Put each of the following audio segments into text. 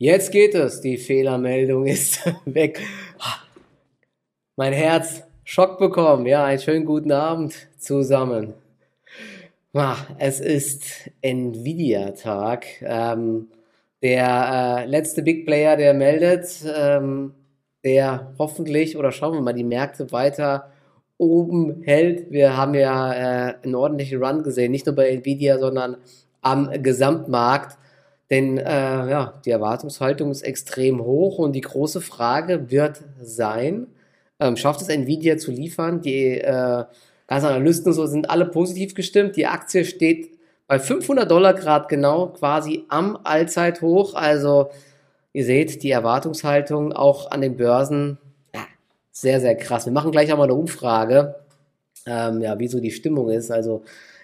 Jetzt geht es. Die Fehlermeldung ist weg. Mein Herz Schock bekommen. Ja, einen schönen guten Abend zusammen. Es ist Nvidia-Tag. Ähm, der äh, letzte Big Player, der meldet, ähm, der hoffentlich, oder schauen wir mal, die Märkte weiter oben hält. Wir haben ja äh, einen ordentlichen Run gesehen, nicht nur bei Nvidia, sondern am Gesamtmarkt. Denn äh, ja, die Erwartungshaltung ist extrem hoch und die große Frage wird sein, ähm, schafft es Nvidia zu liefern? Die äh, ganzen Analysten so sind alle positiv gestimmt. Die Aktie steht bei 500 Dollar Grad genau quasi am Allzeithoch. Also ihr seht die Erwartungshaltung auch an den Börsen ja, sehr, sehr krass. Wir machen gleich auch mal eine Umfrage, ähm, ja, wie so die Stimmung ist. Also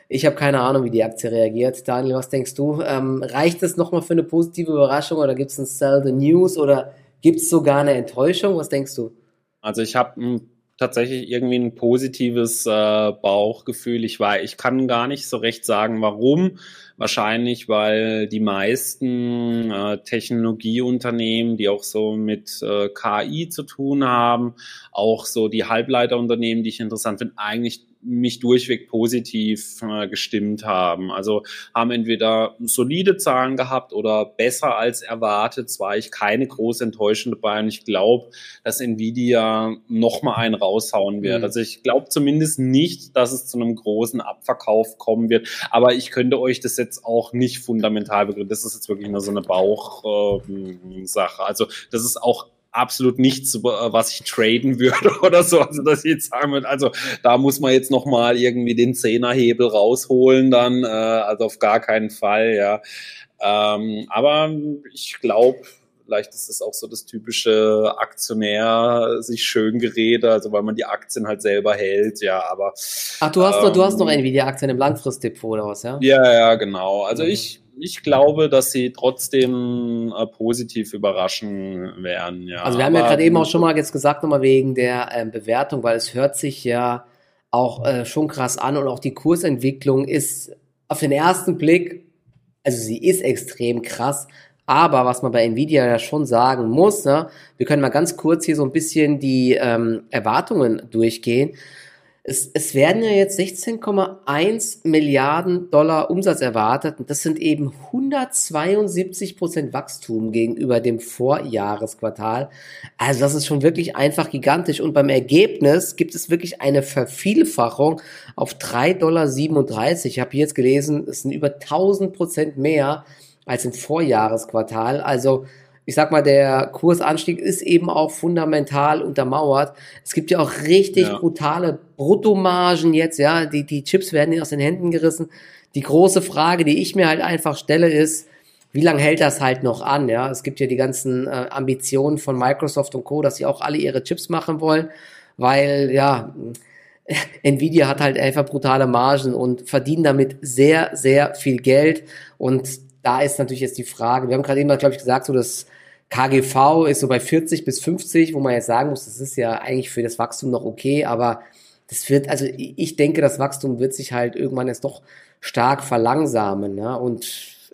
ich habe keine Ahnung, wie die Aktie reagiert. Daniel, was denkst du? Ähm, reicht es nochmal für eine positive Überraschung oder gibt es ein Sell the News oder gibt es sogar eine Enttäuschung? Was denkst du? Also ich habe tatsächlich irgendwie ein positives äh, Bauchgefühl. Ich war, ich kann gar nicht so recht sagen, warum. Wahrscheinlich, weil die meisten äh, Technologieunternehmen, die auch so mit äh, KI zu tun haben, auch so die Halbleiterunternehmen, die ich interessant finde, eigentlich mich durchweg positiv äh, gestimmt haben. Also haben entweder solide Zahlen gehabt oder besser als erwartet. Zwar ich keine große Enttäuschung dabei und ich glaube, dass Nvidia noch mal einen raushauen wird. Mhm. Also ich glaube zumindest nicht, dass es zu einem großen Abverkauf kommen wird. Aber ich könnte euch das jetzt auch nicht fundamental begründen. Das ist jetzt wirklich nur so eine Bauchsache. Äh, also das ist auch absolut nichts, was ich traden würde oder so. Also dass ich jetzt sagen würde, also da muss man jetzt noch mal irgendwie den Zehnerhebel rausholen, dann äh, also auf gar keinen Fall, ja. Ähm, aber ich glaube, vielleicht ist es auch so das typische Aktionär sich schön gerede, also weil man die Aktien halt selber hält, ja, aber. Ach, du hast ähm, noch, du hast noch ähm, Nvidia-Aktien im Langfristdepot oder was, ja? Ja, ja, genau. Also mhm. ich ich glaube, dass sie trotzdem äh, positiv überraschen werden. Ja. Also wir haben Aber, ja gerade eben auch schon mal jetzt gesagt, nochmal wegen der äh, Bewertung, weil es hört sich ja auch äh, schon krass an und auch die Kursentwicklung ist auf den ersten Blick, also sie ist extrem krass. Aber was man bei Nvidia ja schon sagen muss, ne, wir können mal ganz kurz hier so ein bisschen die ähm, Erwartungen durchgehen. Es, es werden ja jetzt 16,1 Milliarden Dollar Umsatz erwartet und das sind eben 172 Prozent Wachstum gegenüber dem Vorjahresquartal. Also das ist schon wirklich einfach gigantisch und beim Ergebnis gibt es wirklich eine Vervielfachung auf 3,37 Dollar. Ich habe jetzt gelesen, es sind über 1000 Prozent mehr als im Vorjahresquartal. Also ich sag mal, der Kursanstieg ist eben auch fundamental untermauert. Es gibt ja auch richtig ja. brutale Bruttomargen jetzt, ja, die, die Chips werden aus den Händen gerissen. Die große Frage, die ich mir halt einfach stelle, ist, wie lange hält das halt noch an? Ja, es gibt ja die ganzen äh, Ambitionen von Microsoft und Co., dass sie auch alle ihre Chips machen wollen, weil ja, Nvidia hat halt einfach brutale Margen und verdienen damit sehr, sehr viel Geld. Und da ist natürlich jetzt die Frage, wir haben gerade eben, glaube ich, gesagt, so das KGV ist so bei 40 bis 50, wo man jetzt sagen muss, das ist ja eigentlich für das Wachstum noch okay, aber das wird, also ich denke, das Wachstum wird sich halt irgendwann jetzt doch stark verlangsamen, ne? Und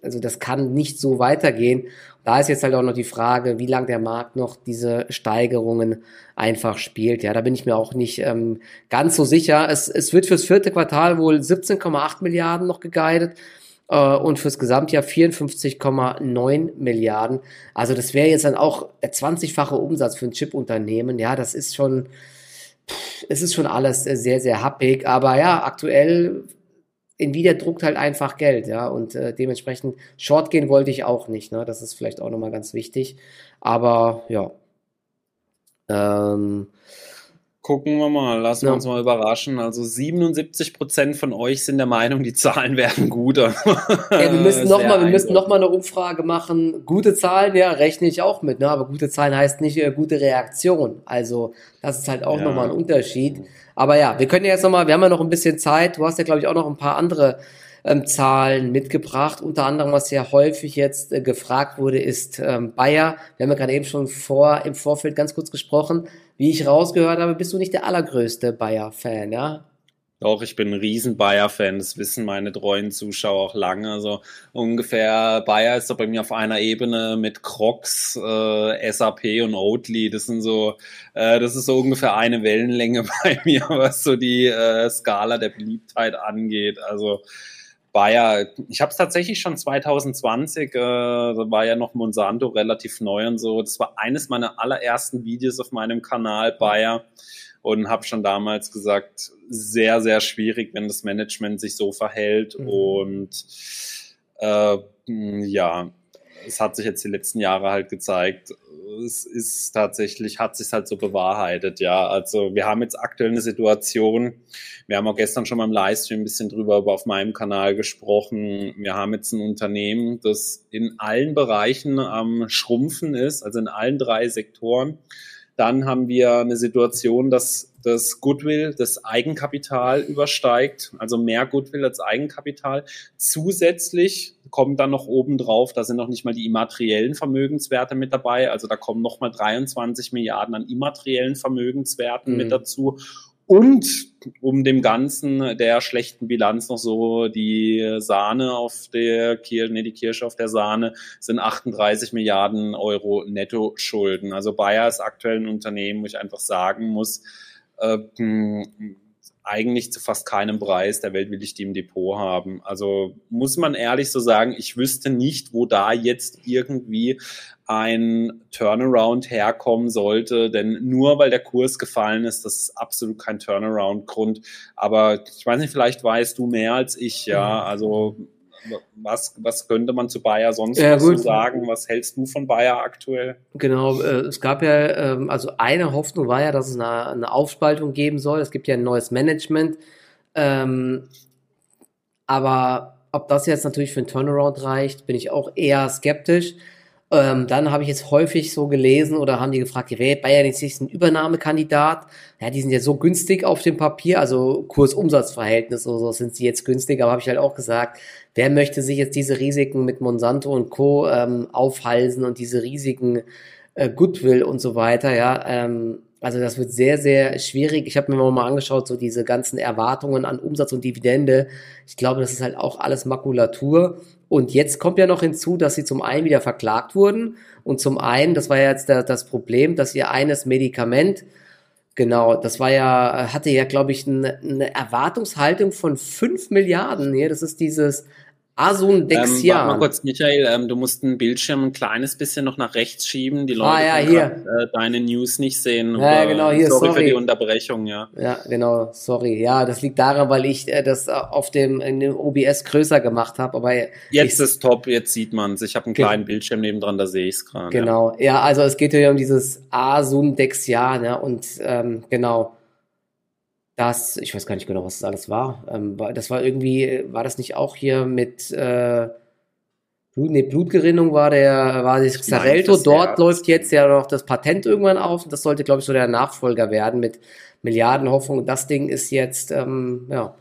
also das kann nicht so weitergehen. Da ist jetzt halt auch noch die Frage, wie lange der Markt noch diese Steigerungen einfach spielt. Ja, da bin ich mir auch nicht ähm, ganz so sicher. Es, es wird fürs vierte Quartal wohl 17,8 Milliarden noch geguidet äh, und fürs Gesamtjahr 54,9 Milliarden. Also das wäre jetzt dann auch der 20-fache Umsatz für ein Chip-Unternehmen. Ja, das ist schon, es ist schon alles sehr, sehr happig. Aber ja, aktuell Nvidia druckt halt einfach Geld, ja, und äh, dementsprechend Short gehen wollte ich auch nicht, ne? Das ist vielleicht auch nochmal ganz wichtig. Aber ja. Ähm, Gucken wir mal, lassen wir uns mal überraschen. Also 77 Prozent von euch sind der Meinung, die Zahlen werden guter. Ja, wir müssen nochmal, wir müssen noch mal eine Umfrage machen. Gute Zahlen, ja, rechne ich auch mit, ne? Aber gute Zahlen heißt nicht äh, gute Reaktion. Also das ist halt auch ja. nochmal ein Unterschied. Aber ja, wir können ja jetzt nochmal, wir haben ja noch ein bisschen Zeit. Du hast ja, glaube ich, auch noch ein paar andere ähm, Zahlen mitgebracht. Unter anderem, was ja häufig jetzt äh, gefragt wurde, ist ähm, Bayer. Wir haben ja gerade eben schon vor, im Vorfeld ganz kurz gesprochen. Wie ich rausgehört habe, bist du nicht der allergrößte Bayer-Fan, ja? Doch, ich bin ein riesen Bayer-Fan. Das wissen meine treuen Zuschauer auch lange. Also ungefähr Bayer ist doch bei mir auf einer Ebene mit Crocs, äh, SAP und Oatly. Das sind so, äh, das ist so ungefähr eine Wellenlänge bei mir, was so die äh, Skala der Beliebtheit angeht. Also Bayer, ich habe es tatsächlich schon 2020, äh, da war ja noch Monsanto relativ neu und so. Das war eines meiner allerersten Videos auf meinem Kanal Bayer und habe schon damals gesagt, sehr, sehr schwierig, wenn das Management sich so verhält. Mhm. Und äh, ja, es hat sich jetzt die letzten Jahre halt gezeigt, es ist tatsächlich, hat sich halt so bewahrheitet, ja. Also wir haben jetzt aktuell eine Situation, wir haben auch gestern schon mal im Livestream ein bisschen drüber auf meinem Kanal gesprochen. Wir haben jetzt ein Unternehmen, das in allen Bereichen am Schrumpfen ist, also in allen drei Sektoren. Dann haben wir eine Situation, dass das Goodwill das Eigenkapital übersteigt, also mehr Goodwill als Eigenkapital. Zusätzlich kommt dann noch oben drauf, da sind noch nicht mal die immateriellen Vermögenswerte mit dabei, also da kommen noch mal 23 Milliarden an immateriellen Vermögenswerten mhm. mit dazu und um dem Ganzen der schlechten Bilanz noch so die Sahne auf der Kirsche, nee, die Kirsche auf der Sahne sind 38 Milliarden Euro Netto-Schulden. Also Bayer ist aktuell ein Unternehmen, wo ich einfach sagen muss, eigentlich zu fast keinem Preis der Welt will ich die im Depot haben. Also muss man ehrlich so sagen, ich wüsste nicht, wo da jetzt irgendwie ein Turnaround herkommen sollte, denn nur weil der Kurs gefallen ist, das ist absolut kein Turnaround-Grund. Aber ich weiß nicht, vielleicht weißt du mehr als ich, ja. Also was, was könnte man zu Bayer sonst ja, so sagen? Was hältst du von Bayer aktuell? Genau, äh, es gab ja, ähm, also eine Hoffnung war ja, dass es eine, eine Aufspaltung geben soll. Es gibt ja ein neues Management. Ähm, aber ob das jetzt natürlich für einen Turnaround reicht, bin ich auch eher skeptisch. Ähm, dann habe ich jetzt häufig so gelesen oder haben die gefragt, wer Bayern ist jetzt ein Übernahmekandidat? Ja, die sind ja so günstig auf dem Papier, also Kurs-Umsatz-Verhältnis oder so sind sie jetzt günstig, aber habe ich halt auch gesagt, wer möchte sich jetzt diese Risiken mit Monsanto und Co. Ähm, aufhalsen und diese riesigen äh, Goodwill und so weiter, ja, ähm, also das wird sehr, sehr schwierig. Ich habe mir mal angeschaut, so diese ganzen Erwartungen an Umsatz und Dividende. Ich glaube, das ist halt auch alles Makulatur. Und jetzt kommt ja noch hinzu, dass sie zum einen wieder verklagt wurden und zum einen, das war ja jetzt der, das Problem, dass ihr eines Medikament, genau, das war ja, hatte ja, glaube ich, eine, eine Erwartungshaltung von fünf Milliarden. Ja, das ist dieses Asun Dexian. Ähm, warte mal kurz, Michael, ähm, du musst den Bildschirm ein kleines bisschen noch nach rechts schieben. Die Leute ah, ja, hier. Grad, äh, deine News nicht sehen. Ja, genau, hier, sorry, sorry. für die Unterbrechung, ja. Ja, genau, sorry. Ja, das liegt daran, weil ich äh, das auf dem, in dem OBS größer gemacht habe. Aber jetzt ich, ist top, jetzt sieht man es. Ich habe einen kleinen Bildschirm nebendran, da sehe ich es gerade. Genau, ja. ja. also es geht ja um dieses Asun Dexian, ja, und ähm, genau das, ich weiß gar nicht genau, was das alles war. Ähm, das war irgendwie, war das nicht auch hier mit äh, Blut, nee, Blutgerinnung war der, war das Xarelto. Dort läuft jetzt ja noch das Patent irgendwann auf. Das sollte, glaube ich, so der Nachfolger werden mit Milliardenhoffnung. Das Ding ist jetzt, ähm, ja,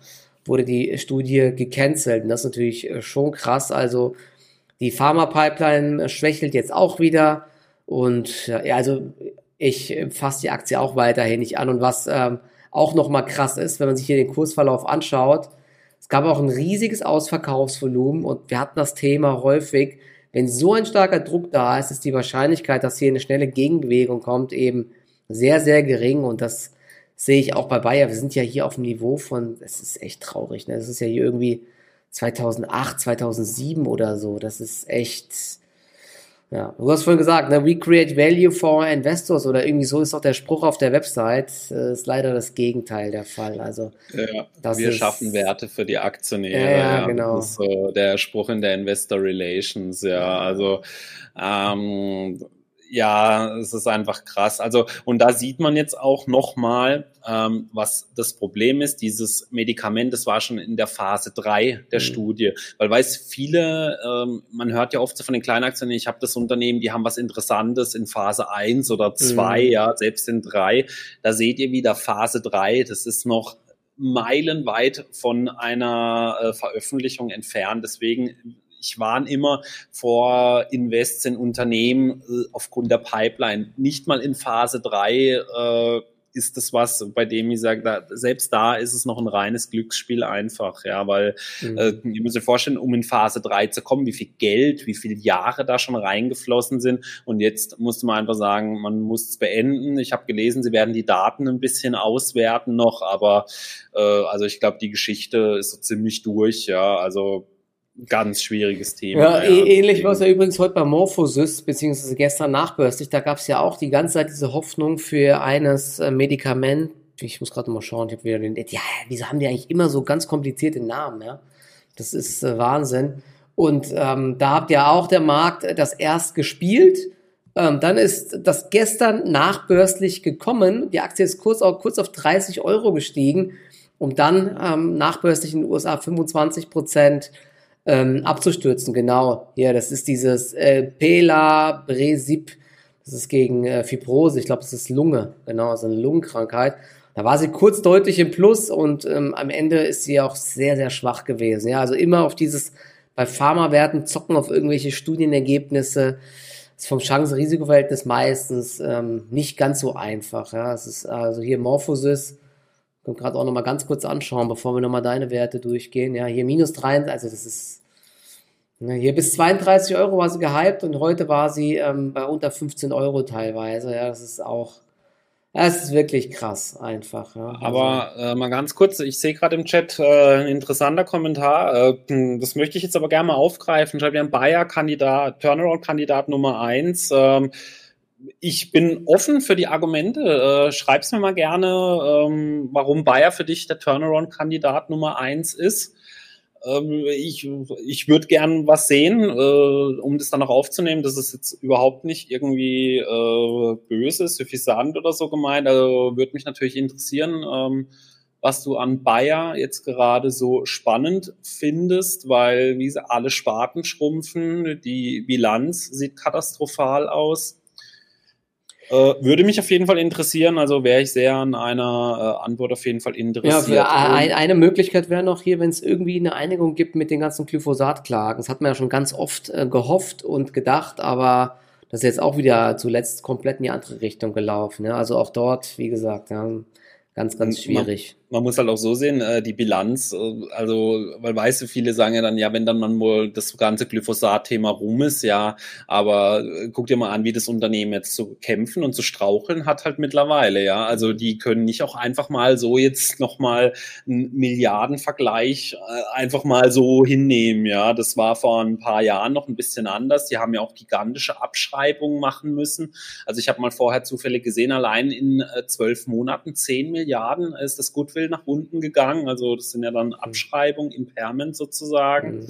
wurde die Studie gecancelt. Und das ist natürlich äh, schon krass. Also die Pharma-Pipeline schwächelt jetzt auch wieder. Und ja, also ich fasse die Aktie auch weiterhin nicht an. Und was ähm, auch nochmal krass ist, wenn man sich hier den Kursverlauf anschaut. Es gab auch ein riesiges Ausverkaufsvolumen und wir hatten das Thema häufig, wenn so ein starker Druck da ist, ist die Wahrscheinlichkeit, dass hier eine schnelle Gegenbewegung kommt, eben sehr, sehr gering und das sehe ich auch bei Bayer. Wir sind ja hier auf dem Niveau von, es ist echt traurig, ne? Das ist ja hier irgendwie 2008, 2007 oder so. Das ist echt, ja, du hast vorhin gesagt, ne, we create value for investors oder irgendwie so ist doch der Spruch auf der Website. Das ist leider das Gegenteil der Fall. Also, ja, wir ist, schaffen Werte für die Aktionäre. Ja, ja, genau. Das ist so der Spruch in der Investor Relations, ja. Also, ähm, ja, es ist einfach krass. Also, und da sieht man jetzt auch nochmal, ähm, was das Problem ist. Dieses Medikament, das war schon in der Phase drei der mhm. Studie. Weil weiß viele, ähm, man hört ja oft so von den Kleinaktien, ich habe das Unternehmen, die haben was Interessantes in Phase eins oder zwei, mhm. ja, selbst in drei. Da seht ihr wieder Phase drei. das ist noch meilenweit von einer äh, Veröffentlichung entfernt. Deswegen ich warne immer vor Invests in Unternehmen äh, aufgrund der Pipeline. Nicht mal in Phase drei äh, ist das was, bei dem ich sage, da, selbst da ist es noch ein reines Glücksspiel einfach, ja, weil mhm. äh, ihr müsst euch vorstellen, um in Phase 3 zu kommen, wie viel Geld, wie viele Jahre da schon reingeflossen sind und jetzt musste man einfach sagen, man muss es beenden. Ich habe gelesen, sie werden die Daten ein bisschen auswerten noch, aber äh, also ich glaube, die Geschichte ist so ziemlich durch, ja, also ganz schwieriges Thema. Ja, ja. ähnlich war es ja übrigens heute bei Morphosis, beziehungsweise gestern nachbörslich. Da gab es ja auch die ganze Zeit diese Hoffnung für eines äh, Medikament. Ich muss gerade mal schauen, ich habe wieder den. Ja, wieso haben die eigentlich immer so ganz komplizierte Namen, ja? Das ist äh, Wahnsinn. Und ähm, da habt ihr auch der Markt das erst gespielt. Ähm, dann ist das gestern nachbörslich gekommen. Die Aktie ist kurz auf, kurz auf 30 Euro gestiegen, um dann ähm, nachbörslich in den USA 25 Prozent ähm, abzustürzen. Genau, ja, das ist dieses äh, Pelabresib, das ist gegen äh, Fibrose, ich glaube, das ist Lunge, genau, so eine Lungenkrankheit. Da war sie kurz deutlich im Plus und ähm, am Ende ist sie auch sehr, sehr schwach gewesen. Ja, also immer auf dieses, bei Pharmawerten zocken auf irgendwelche Studienergebnisse, ist vom Chance-Risiko-Verhältnis meistens ähm, nicht ganz so einfach. Ja, es ist also hier Morphosis, können gerade auch noch mal ganz kurz anschauen, bevor wir noch mal deine Werte durchgehen. Ja, hier minus 3, also das ist hier bis 32 Euro war sie gehypt und heute war sie ähm, bei unter 15 Euro teilweise. Ja, das ist auch, das ist wirklich krass einfach. Ja. Also, aber äh, mal ganz kurz, ich sehe gerade im Chat äh, ein interessanter Kommentar. Äh, das möchte ich jetzt aber gerne mal aufgreifen. Schreibt ja ein Bayer-Kandidat, Turnaround-Kandidat Nummer 1. Ähm, ich bin offen für die Argumente. Äh, schreib's mir mal gerne, ähm, warum Bayer für dich der Turnaround-Kandidat Nummer eins ist. Ähm, ich ich würde gern was sehen, äh, um das dann auch aufzunehmen. Das ist jetzt überhaupt nicht irgendwie äh, böse, suffisant oder so gemeint. Also würde mich natürlich interessieren, ähm, was du an Bayer jetzt gerade so spannend findest, weil wie sie alle Sparten schrumpfen, die Bilanz sieht katastrophal aus. Äh, würde mich auf jeden Fall interessieren, also wäre ich sehr an einer äh, Antwort auf jeden Fall interessiert. Ja, ein, eine Möglichkeit wäre noch hier, wenn es irgendwie eine Einigung gibt mit den ganzen Glyphosat-Klagen. Das hat man ja schon ganz oft äh, gehofft und gedacht, aber das ist jetzt auch wieder zuletzt komplett in die andere Richtung gelaufen. Ja? Also auch dort, wie gesagt, ja, ganz, ganz schwierig man muss halt auch so sehen, äh, die Bilanz, äh, also, weil weißt du, viele sagen ja dann, ja, wenn dann man wohl das ganze Glyphosat-Thema rum ist, ja, aber äh, guck dir mal an, wie das Unternehmen jetzt zu kämpfen und zu straucheln hat halt mittlerweile, ja. Also die können nicht auch einfach mal so jetzt nochmal einen Milliardenvergleich äh, einfach mal so hinnehmen, ja. Das war vor ein paar Jahren noch ein bisschen anders. Die haben ja auch gigantische Abschreibungen machen müssen. Also ich habe mal vorher zufällig gesehen, allein in äh, zwölf Monaten zehn Milliarden ist das gut Goodwill nach unten gegangen. Also das sind ja dann mhm. Abschreibungen, Impairment sozusagen. Mhm.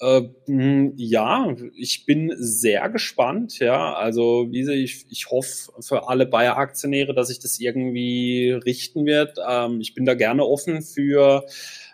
Äh, ja, ich bin sehr gespannt. Ja, also wie sie, ich, ich hoffe für alle Bayer-Aktionäre, dass sich das irgendwie richten wird. Ähm, ich bin da gerne offen für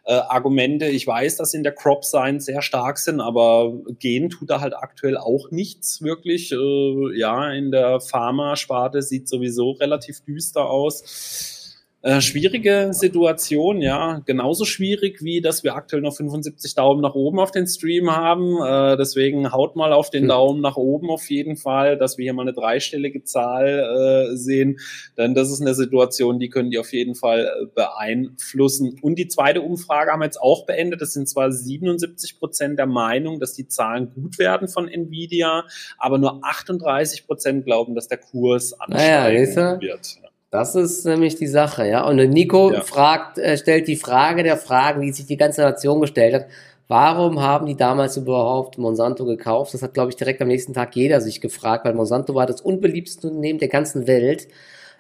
äh, Argumente. Ich weiß, dass in der Crop Science sehr stark sind, aber gehen tut da halt aktuell auch nichts wirklich. Äh, ja, in der Pharma-Sparte sieht sowieso relativ düster aus. Äh, schwierige Situation, ja. Genauso schwierig wie, dass wir aktuell noch 75 Daumen nach oben auf den Stream haben. Äh, deswegen haut mal auf den hm. Daumen nach oben auf jeden Fall, dass wir hier mal eine dreistellige Zahl äh, sehen. Denn das ist eine Situation, die können die auf jeden Fall äh, beeinflussen. Und die zweite Umfrage haben wir jetzt auch beendet. Das sind zwar 77 Prozent der Meinung, dass die Zahlen gut werden von Nvidia, aber nur 38 Prozent glauben, dass der Kurs ansteigen naja, wird. Das ist nämlich die Sache, ja. Und Nico ja. fragt, äh, stellt die Frage der Fragen, die sich die ganze Nation gestellt hat. Warum haben die damals überhaupt Monsanto gekauft? Das hat, glaube ich, direkt am nächsten Tag jeder sich gefragt, weil Monsanto war das unbeliebteste Unternehmen der ganzen Welt.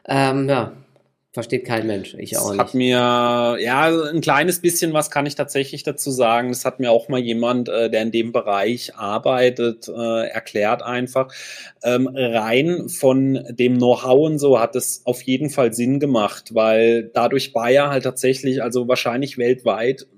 Ähm, ja, Versteht kein Mensch, ich auch das nicht. Hat mir, ja, ein kleines bisschen was kann ich tatsächlich dazu sagen. Das hat mir auch mal jemand, äh, der in dem Bereich arbeitet, äh, erklärt einfach. Ähm, rein von dem Know-how und so hat es auf jeden Fall Sinn gemacht, weil dadurch Bayer halt tatsächlich, also wahrscheinlich weltweit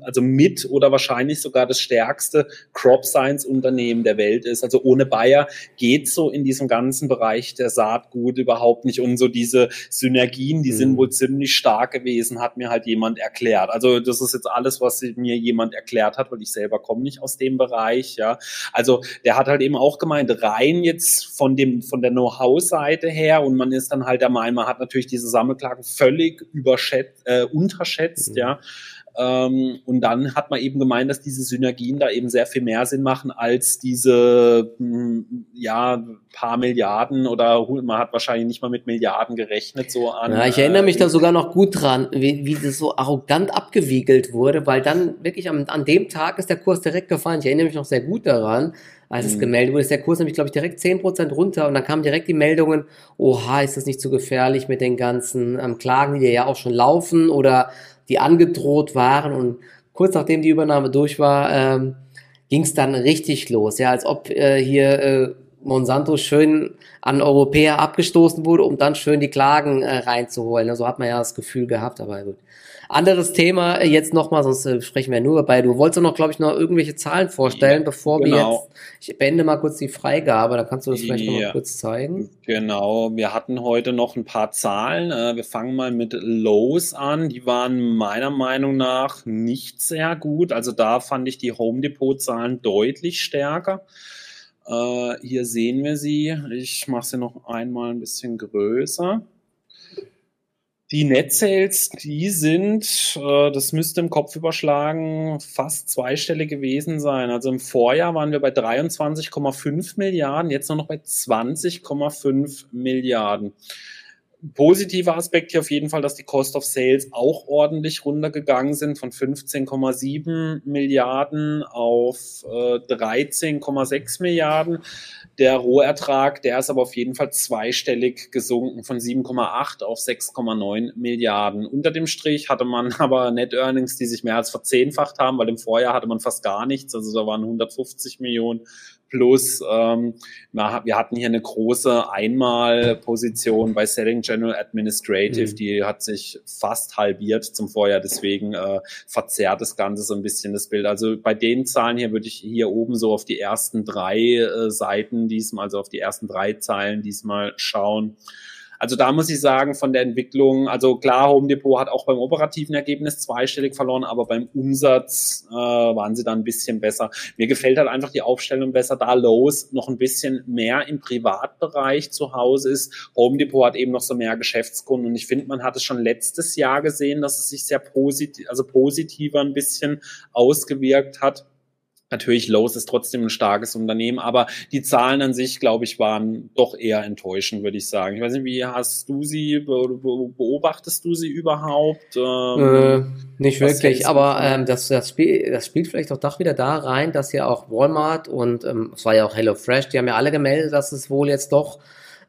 also mit oder wahrscheinlich sogar das stärkste Crop Science Unternehmen der Welt ist. Also ohne Bayer geht so in diesem ganzen Bereich der Saatgut überhaupt nicht. Und so diese Synergien, die mhm. sind wohl ziemlich stark gewesen, hat mir halt jemand erklärt. Also das ist jetzt alles, was mir jemand erklärt hat, weil ich selber komme nicht aus dem Bereich. Ja, also der hat halt eben auch gemeint, rein jetzt von dem von der Know-how-Seite her und man ist dann halt der Meinung, man hat natürlich diese Sammelklagen völlig überschätzt, äh, unterschätzt. Mhm. Ja ähm, und dann hat man eben gemeint, dass diese Synergien da eben sehr viel mehr Sinn machen als diese, mh, hm, ja, paar Milliarden oder man hat wahrscheinlich nicht mal mit Milliarden gerechnet so an. Ja, ich erinnere mich da sogar noch gut dran, wie, wie das so arrogant abgewiegelt wurde, weil dann wirklich am, an dem Tag ist der Kurs direkt gefallen. Ich erinnere mich noch sehr gut daran als es mhm. gemeldet wurde, ist der Kurs nämlich, glaube ich, direkt zehn Prozent runter und dann kamen direkt die Meldungen, oha, ist das nicht zu so gefährlich mit den ganzen ähm, Klagen, die ja auch schon laufen oder die angedroht waren. Und kurz nachdem die Übernahme durch war, ähm, ging es dann richtig los. Ja, als ob äh, hier äh, Monsanto schön an Europäer abgestoßen wurde, um dann schön die Klagen äh, reinzuholen. So also hat man ja das Gefühl gehabt, aber gut. Anderes Thema äh, jetzt nochmal, sonst äh, sprechen wir nur dabei. Du wolltest noch, glaube ich, noch irgendwelche Zahlen vorstellen, ja, bevor genau. wir jetzt, ich beende mal kurz die Freigabe, da kannst du das vielleicht ja, noch mal kurz zeigen. Genau, wir hatten heute noch ein paar Zahlen. Äh, wir fangen mal mit Lows an. Die waren meiner Meinung nach nicht sehr gut. Also da fand ich die Home Depot Zahlen deutlich stärker. hier sehen wir sie. Ich mache sie noch einmal ein bisschen größer. Die Net Sales, die sind, äh, das müsste im Kopf überschlagen, fast zweistellig gewesen sein. Also im Vorjahr waren wir bei 23,5 Milliarden, jetzt nur noch bei 20,5 Milliarden positiver Aspekt hier auf jeden Fall, dass die Cost of Sales auch ordentlich runtergegangen sind von 15,7 Milliarden auf äh, 13,6 Milliarden. Der Rohertrag, der ist aber auf jeden Fall zweistellig gesunken von 7,8 auf 6,9 Milliarden. Unter dem Strich hatte man aber Net Earnings, die sich mehr als verzehnfacht haben, weil im Vorjahr hatte man fast gar nichts. Also da waren 150 Millionen Plus ähm, wir hatten hier eine große Einmalposition bei Selling General Administrative, mhm. die hat sich fast halbiert zum Vorjahr, deswegen äh, verzerrt das Ganze so ein bisschen das Bild. Also bei den Zahlen hier würde ich hier oben so auf die ersten drei äh, Seiten diesmal, also auf die ersten drei Zeilen diesmal schauen. Also da muss ich sagen, von der Entwicklung, also klar, Home Depot hat auch beim operativen Ergebnis zweistellig verloren, aber beim Umsatz äh, waren sie da ein bisschen besser. Mir gefällt halt einfach die Aufstellung besser, da Lowe's noch ein bisschen mehr im Privatbereich zu Hause ist. Home Depot hat eben noch so mehr Geschäftskunden und ich finde, man hat es schon letztes Jahr gesehen, dass es sich sehr positiv, also positiver ein bisschen ausgewirkt hat. Natürlich, Lowe's ist trotzdem ein starkes Unternehmen, aber die Zahlen an sich, glaube ich, waren doch eher enttäuschend, würde ich sagen. Ich weiß nicht, wie hast du sie, beobachtest du sie überhaupt? Ähm, äh, nicht wirklich, aber ähm, das, das, Spiel, das spielt vielleicht auch doch wieder da rein, dass ja auch Walmart und ähm, es war ja auch HelloFresh, die haben ja alle gemeldet, dass es wohl jetzt doch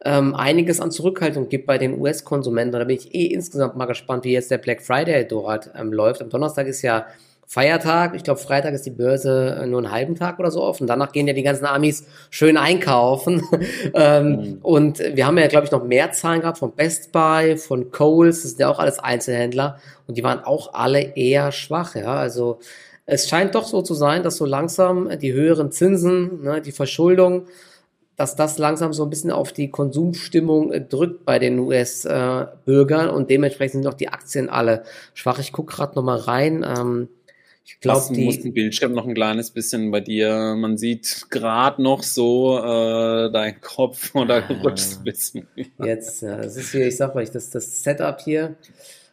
ähm, einiges an Zurückhaltung gibt bei den US-Konsumenten. Da bin ich eh insgesamt mal gespannt, wie jetzt der Black Friday dort ähm, läuft. Am Donnerstag ist ja Feiertag. Ich glaube, Freitag ist die Börse nur einen halben Tag oder so offen. Danach gehen ja die ganzen Amis schön einkaufen. ähm, mhm. Und wir haben ja, glaube ich, noch mehr Zahlen gehabt von Best Buy, von Coles. Das sind ja auch alles Einzelhändler. Und die waren auch alle eher schwach. Ja, also es scheint doch so zu sein, dass so langsam die höheren Zinsen, ne, die Verschuldung, dass das langsam so ein bisschen auf die Konsumstimmung drückt bei den US-Bürgern äh, und dementsprechend sind auch die Aktien alle schwach. Ich gucke gerade noch mal rein. Ähm, ich glaube, die muss den Bildschirm noch ein kleines bisschen bei dir. Man sieht gerade noch so äh, dein Kopf oder ah, rutscht ein bisschen. Jetzt, ja, das ist hier, ich sag euch, das, das Setup hier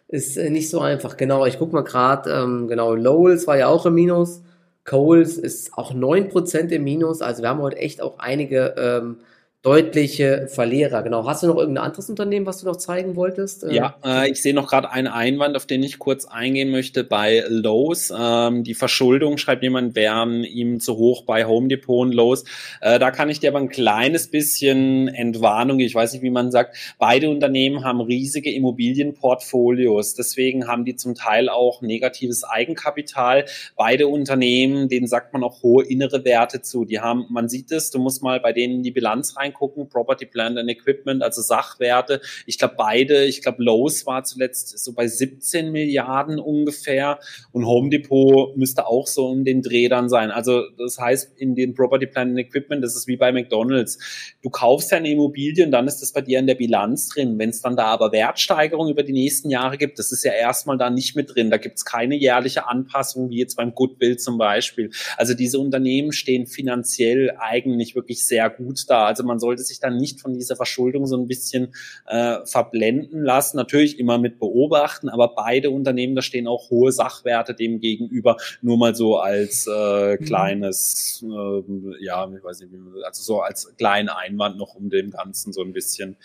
ist äh, nicht so einfach. Genau, ich guck mal gerade, ähm, genau, Lowells war ja auch im Minus. Coles ist auch 9% im Minus. Also wir haben heute echt auch einige ähm, deutliche Verlierer. Genau. Hast du noch irgendein anderes Unternehmen, was du noch zeigen wolltest? Äh, ja, äh, ich sehe noch gerade einen Einwand, auf den ich kurz eingehen möchte bei Lowe's. Ähm, die Verschuldung, schreibt jemand, wären ihm zu hoch bei Home Depot und Lowe's. Äh, da kann ich dir aber ein kleines bisschen Entwarnung, ich weiß nicht, wie man sagt. Beide Unternehmen haben riesige Immobilienportfolios. Deswegen haben die zum Teil auch negatives Eigenkapital. Beide Unternehmen, denen sagt man auch hohe innere Werte zu. Die haben, man sieht es, du musst mal bei denen die Bilanz rein reingucken, Property, Plant and Equipment, also Sachwerte. Ich glaube beide, ich glaube Lowe's war zuletzt so bei 17 Milliarden ungefähr und Home Depot müsste auch so um den Dreh dann sein. Also das heißt, in den Property, Plant and Equipment, das ist wie bei McDonalds. Du kaufst ja eine Immobilie und dann ist das bei dir in der Bilanz drin. Wenn es dann da aber Wertsteigerung über die nächsten Jahre gibt, das ist ja erstmal da nicht mit drin. Da gibt es keine jährliche Anpassung, wie jetzt beim Goodwill zum Beispiel. Also diese Unternehmen stehen finanziell eigentlich wirklich sehr gut da. Also man sollte sich dann nicht von dieser Verschuldung so ein bisschen äh, verblenden lassen. Natürlich immer mit beobachten, aber beide Unternehmen, da stehen auch hohe Sachwerte dem gegenüber. Nur mal so als äh, mhm. kleines, äh, ja, ich weiß nicht, also so als kleinen Einwand noch, um dem Ganzen so ein bisschen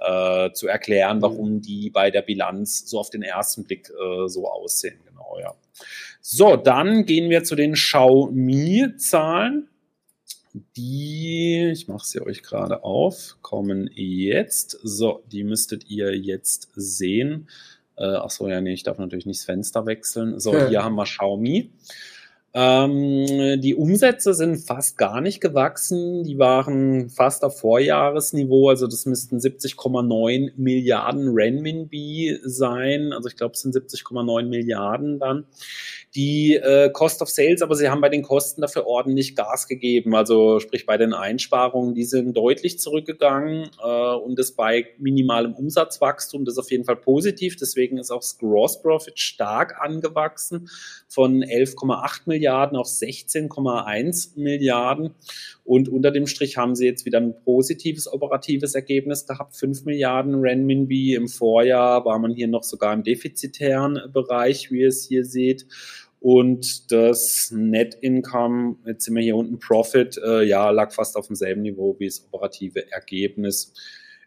äh, zu erklären, mhm. warum die bei der Bilanz so auf den ersten Blick äh, so aussehen. Genau, ja. So, dann gehen wir zu den Xiaomi-Zahlen. Die, ich mache sie euch gerade auf, kommen jetzt. So, die müsstet ihr jetzt sehen. Äh, ach so, ja, nee, ich darf natürlich nicht das Fenster wechseln. So, ja. hier haben wir Xiaomi. Ähm, die Umsätze sind fast gar nicht gewachsen. Die waren fast auf Vorjahresniveau. Also das müssten 70,9 Milliarden Renminbi sein. Also ich glaube, es sind 70,9 Milliarden dann die äh, Cost of Sales, aber sie haben bei den Kosten dafür ordentlich Gas gegeben. Also sprich bei den Einsparungen, die sind deutlich zurückgegangen äh, und das bei minimalem Umsatzwachstum, das ist auf jeden Fall positiv. Deswegen ist auch das Gross Profit stark angewachsen von 11,8 Milliarden auf 16,1 Milliarden. Und unter dem Strich haben sie jetzt wieder ein positives operatives Ergebnis gehabt, 5 Milliarden Renminbi. Im Vorjahr war man hier noch sogar im defizitären Bereich, wie ihr es hier seht. Und das Net Income, jetzt sind wir hier unten, Profit, äh, ja, lag fast auf demselben Niveau wie das operative Ergebnis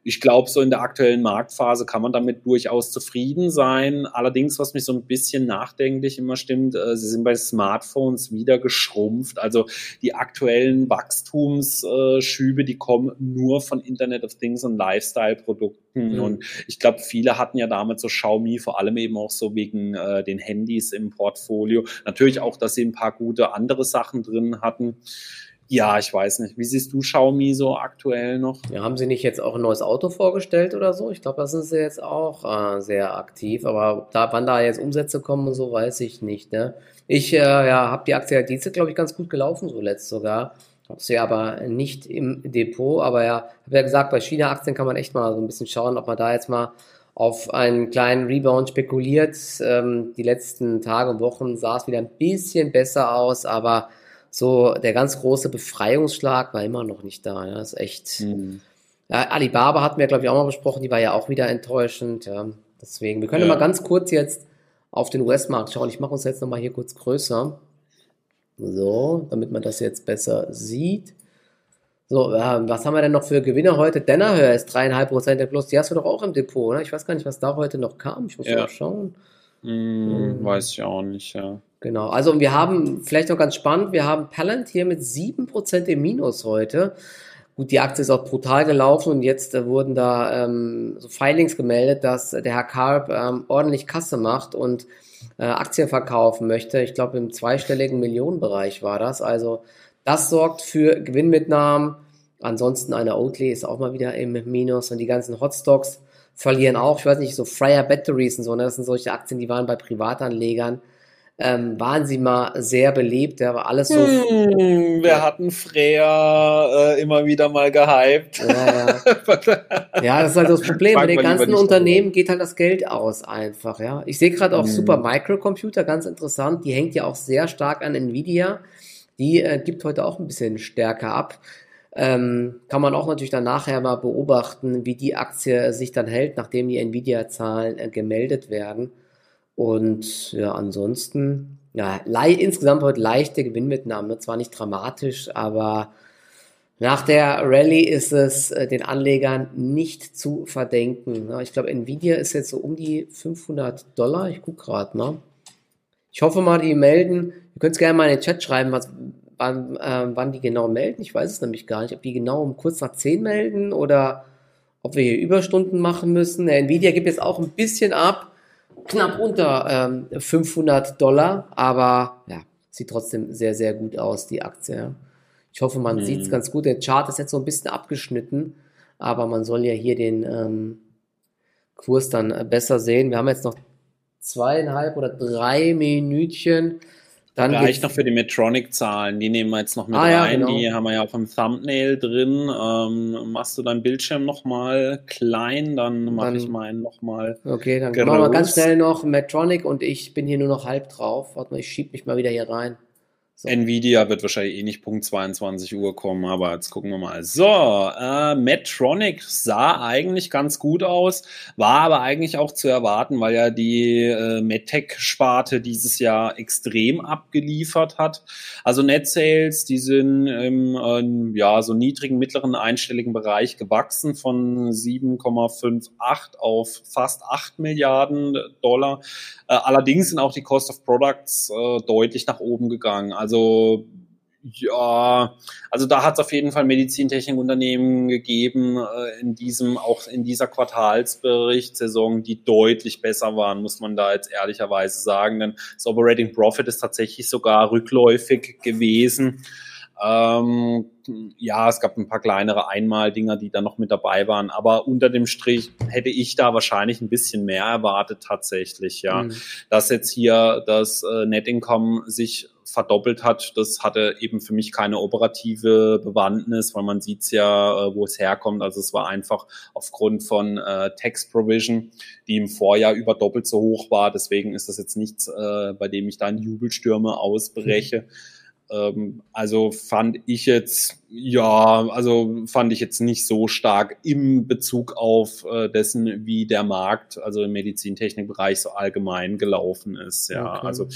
ich glaube, so in der aktuellen Marktphase kann man damit durchaus zufrieden sein. Allerdings, was mich so ein bisschen nachdenklich immer stimmt, äh, sie sind bei Smartphones wieder geschrumpft. Also die aktuellen Wachstumsschübe, die kommen nur von Internet of Things und Lifestyle-Produkten. Mhm. Und ich glaube, viele hatten ja damals so Xiaomi, vor allem eben auch so wegen äh, den Handys im Portfolio. Natürlich auch, dass sie ein paar gute andere Sachen drin hatten. Ja, ich weiß nicht. Wie siehst du Xiaomi so aktuell noch? Ja, haben sie nicht jetzt auch ein neues Auto vorgestellt oder so? Ich glaube, da sind sie jetzt auch äh, sehr aktiv. Aber da, wann da jetzt Umsätze kommen und so, weiß ich nicht. Ne? Ich äh, ja, habe die Aktie, die ist, glaube ich, ganz gut gelaufen, so letzt sogar. Habe sie aber nicht im Depot. Aber ja, habe ja gesagt, bei China-Aktien kann man echt mal so ein bisschen schauen, ob man da jetzt mal auf einen kleinen Rebound spekuliert. Ähm, die letzten Tage und Wochen sah es wieder ein bisschen besser aus, aber so der ganz große Befreiungsschlag war immer noch nicht da. Ja, das ist echt. Mhm. Ja, Alibaba hatten wir, glaube ich, auch mal besprochen, die war ja auch wieder enttäuschend. Ja. Deswegen, wir können ja. mal ganz kurz jetzt auf den US-Markt schauen. Ich mache uns jetzt nochmal hier kurz größer. So, damit man das jetzt besser sieht. So, äh, was haben wir denn noch für Gewinner heute? Danaher ist 3,5% der Plus. Die hast du doch auch im Depot, oder? Ich weiß gar nicht, was da heute noch kam. Ich muss ja. mal schauen. Hm, hm. Weiß ich auch nicht, ja. Genau, also wir haben, vielleicht noch ganz spannend, wir haben Palant hier mit 7% im Minus heute. Gut, die Aktie ist auch brutal gelaufen und jetzt äh, wurden da ähm, so Filings gemeldet, dass der Herr Karp ähm, ordentlich Kasse macht und äh, Aktien verkaufen möchte. Ich glaube, im zweistelligen Millionenbereich war das. Also das sorgt für Gewinnmitnahmen. Ansonsten eine Oatly ist auch mal wieder im Minus und die ganzen Hotstocks verlieren auch. Ich weiß nicht, so Fryer Batteries und so, ne? das sind solche Aktien, die waren bei Privatanlegern ähm, waren sie mal sehr beliebt. Der war alles so. Hm, wir hatten Freya äh, immer wieder mal gehypt. Ja, ja. ja, das ist halt das Problem. Bei den ganzen Unternehmen geht halt das Geld aus einfach. Ja, ich sehe gerade auch hm. Super Microcomputer, ganz interessant. Die hängt ja auch sehr stark an Nvidia. Die äh, gibt heute auch ein bisschen stärker ab. Ähm, kann man auch natürlich dann nachher mal beobachten, wie die Aktie sich dann hält, nachdem die Nvidia-Zahlen äh, gemeldet werden. Und ja, ansonsten, ja, insgesamt heute leichte Gewinnmitnahme, zwar nicht dramatisch, aber nach der Rallye ist es äh, den Anlegern nicht zu verdenken. Ja, ich glaube, Nvidia ist jetzt so um die 500 Dollar. Ich gucke gerade mal. Ich hoffe mal, die melden. Ihr könnt es gerne mal in den Chat schreiben, was, wann, äh, wann die genau melden. Ich weiß es nämlich gar nicht, ob die genau um kurz nach 10 melden oder ob wir hier Überstunden machen müssen. Der Nvidia gibt jetzt auch ein bisschen ab knapp unter ähm, 500 Dollar, aber ja, sieht trotzdem sehr, sehr gut aus, die Aktie. Ich hoffe, man mhm. sieht es ganz gut. Der Chart ist jetzt so ein bisschen abgeschnitten, aber man soll ja hier den ähm, Kurs dann äh, besser sehen. Wir haben jetzt noch zweieinhalb oder drei Minütchen. Dann Reicht noch für die Medtronic-Zahlen, die nehmen wir jetzt noch mit ah, rein, ja, genau. die haben wir ja auch im Thumbnail drin. Ähm, machst du deinen Bildschirm nochmal klein, dann mache ich meinen nochmal. Okay, dann groß. machen wir ganz schnell noch Medtronic und ich bin hier nur noch halb drauf. Warte mal, ich schieb mich mal wieder hier rein. So. Nvidia wird wahrscheinlich eh nicht Punkt 22 Uhr kommen, aber jetzt gucken wir mal. So, äh, Medtronic sah eigentlich ganz gut aus, war aber eigentlich auch zu erwarten, weil ja die äh, MedTech-Sparte dieses Jahr extrem abgeliefert hat. Also Net Sales, die sind im äh, ja so niedrigen mittleren einstelligen Bereich gewachsen von 7,58 auf fast 8 Milliarden Dollar. Äh, allerdings sind auch die Cost of Products äh, deutlich nach oben gegangen. Also ja, also da hat es auf jeden Fall Medizintechnikunternehmen gegeben äh, in diesem, auch in dieser Quartalsberichtssaison, die deutlich besser waren, muss man da jetzt ehrlicherweise sagen. Denn das Operating Profit ist tatsächlich sogar rückläufig gewesen. Ähm, ja, es gab ein paar kleinere Einmaldinger, die da noch mit dabei waren, aber unter dem Strich hätte ich da wahrscheinlich ein bisschen mehr erwartet tatsächlich, ja. Mhm. Dass jetzt hier das äh, Net Income sich verdoppelt hat, das hatte eben für mich keine operative Bewandtnis, weil man sieht's ja, äh, wo es herkommt. Also es war einfach aufgrund von äh, Tax Provision, die im Vorjahr über doppelt so hoch war. Deswegen ist das jetzt nichts, äh, bei dem ich da in Jubelstürme ausbreche. Mhm also fand ich jetzt, ja, also fand ich jetzt nicht so stark im Bezug auf äh, dessen, wie der Markt, also im Medizintechnikbereich so allgemein gelaufen ist. Ja, okay. also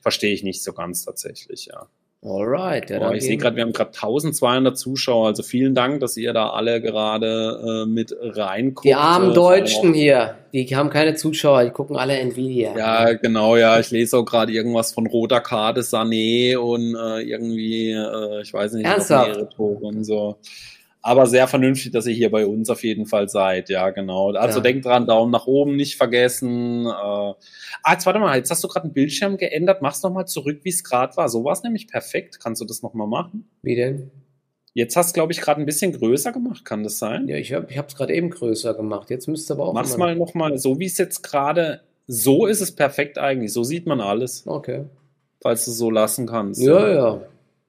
verstehe ich nicht so ganz tatsächlich, ja. Alright. Ja, oh, ich sehe gerade, wir haben gerade 1200 Zuschauer. Also vielen Dank, dass ihr da alle gerade äh, mit reinguckt. Die armen äh, Deutschen hier, die haben keine Zuschauer, die gucken alle Nvidia. Ja, genau, ja. Ich lese auch gerade irgendwas von roter Karte, Sané und äh, irgendwie, äh, ich weiß nicht, Ernsthaft? mehrere Tore und so aber sehr vernünftig, dass ihr hier bei uns auf jeden Fall seid. Ja, genau. Also ja. denkt dran, Daumen nach oben nicht vergessen. Äh, ah, jetzt warte mal, jetzt hast du gerade einen Bildschirm geändert. Mach's nochmal zurück, wie es gerade war. So war es nämlich perfekt. Kannst du das nochmal machen? Wie denn? Jetzt hast du, glaube ich, gerade ein bisschen größer gemacht. Kann das sein? Ja, ich habe es gerade eben größer gemacht. Jetzt müsste aber auch. Mach's mal nochmal, so wie es jetzt gerade. So ist es perfekt eigentlich. So sieht man alles. Okay. Falls du so lassen kannst. Ja, ja. ja.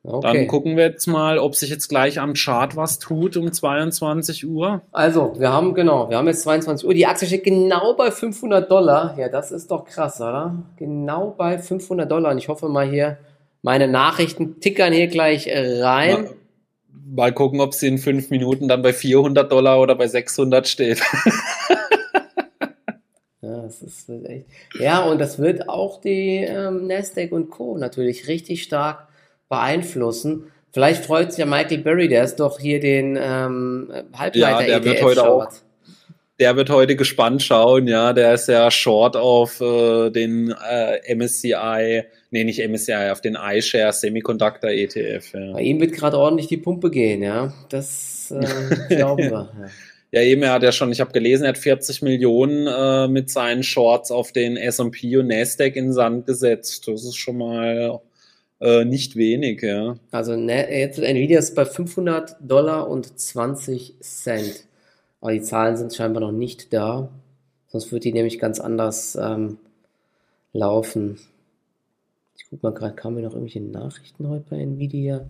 Okay. Dann gucken wir jetzt mal, ob sich jetzt gleich am Chart was tut um 22 Uhr. Also, wir haben, genau, wir haben jetzt 22 Uhr. Die Aktie steht genau bei 500 Dollar. Ja, das ist doch krass, oder? Genau bei 500 Dollar. Und ich hoffe mal hier, meine Nachrichten tickern hier gleich rein. Mal, mal gucken, ob sie in fünf Minuten dann bei 400 Dollar oder bei 600 steht. Ja, das ist echt. Ja, und das wird auch die ähm, Nasdaq und Co. natürlich richtig stark beeinflussen. Vielleicht freut sich ja Michael Berry, der ist doch hier den ähm, Halbleiter ja, der wird heute auch der wird heute gespannt schauen, ja, der ist ja short auf äh, den äh, MSCI, nee, nicht MSCI, auf den iShare Semiconductor ETF. Ja. Bei ihm wird gerade ordentlich die Pumpe gehen, ja. Das äh, glauben wir. Ja. Ja, eben, er hat ja schon, ich habe gelesen, er hat 40 Millionen äh, mit seinen Shorts auf den S&P und Nasdaq in Sand gesetzt. Das ist schon mal äh, nicht wenig, ja. Also ne, jetzt Nvidia ist bei 500 Dollar und 20 Cent. Aber die Zahlen sind scheinbar noch nicht da. Sonst würde die nämlich ganz anders ähm, laufen. Ich guck mal gerade, kamen mir noch irgendwelche Nachrichten heute bei Nvidia?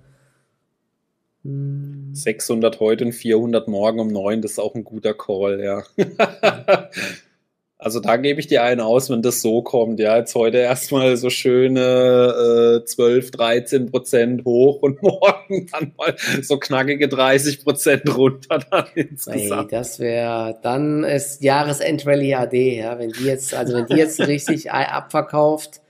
600 hm. heute und 400 morgen um 9, das ist auch ein guter Call, ja. Also da gebe ich dir einen aus, wenn das so kommt. Ja, jetzt heute erstmal so schöne äh, 12, 13 Prozent hoch und morgen dann mal so knackige 30 Prozent runter dann insgesamt. Hey, das wäre, dann ist Jahresendrally AD, ja, wenn die jetzt, also wenn die jetzt richtig abverkauft,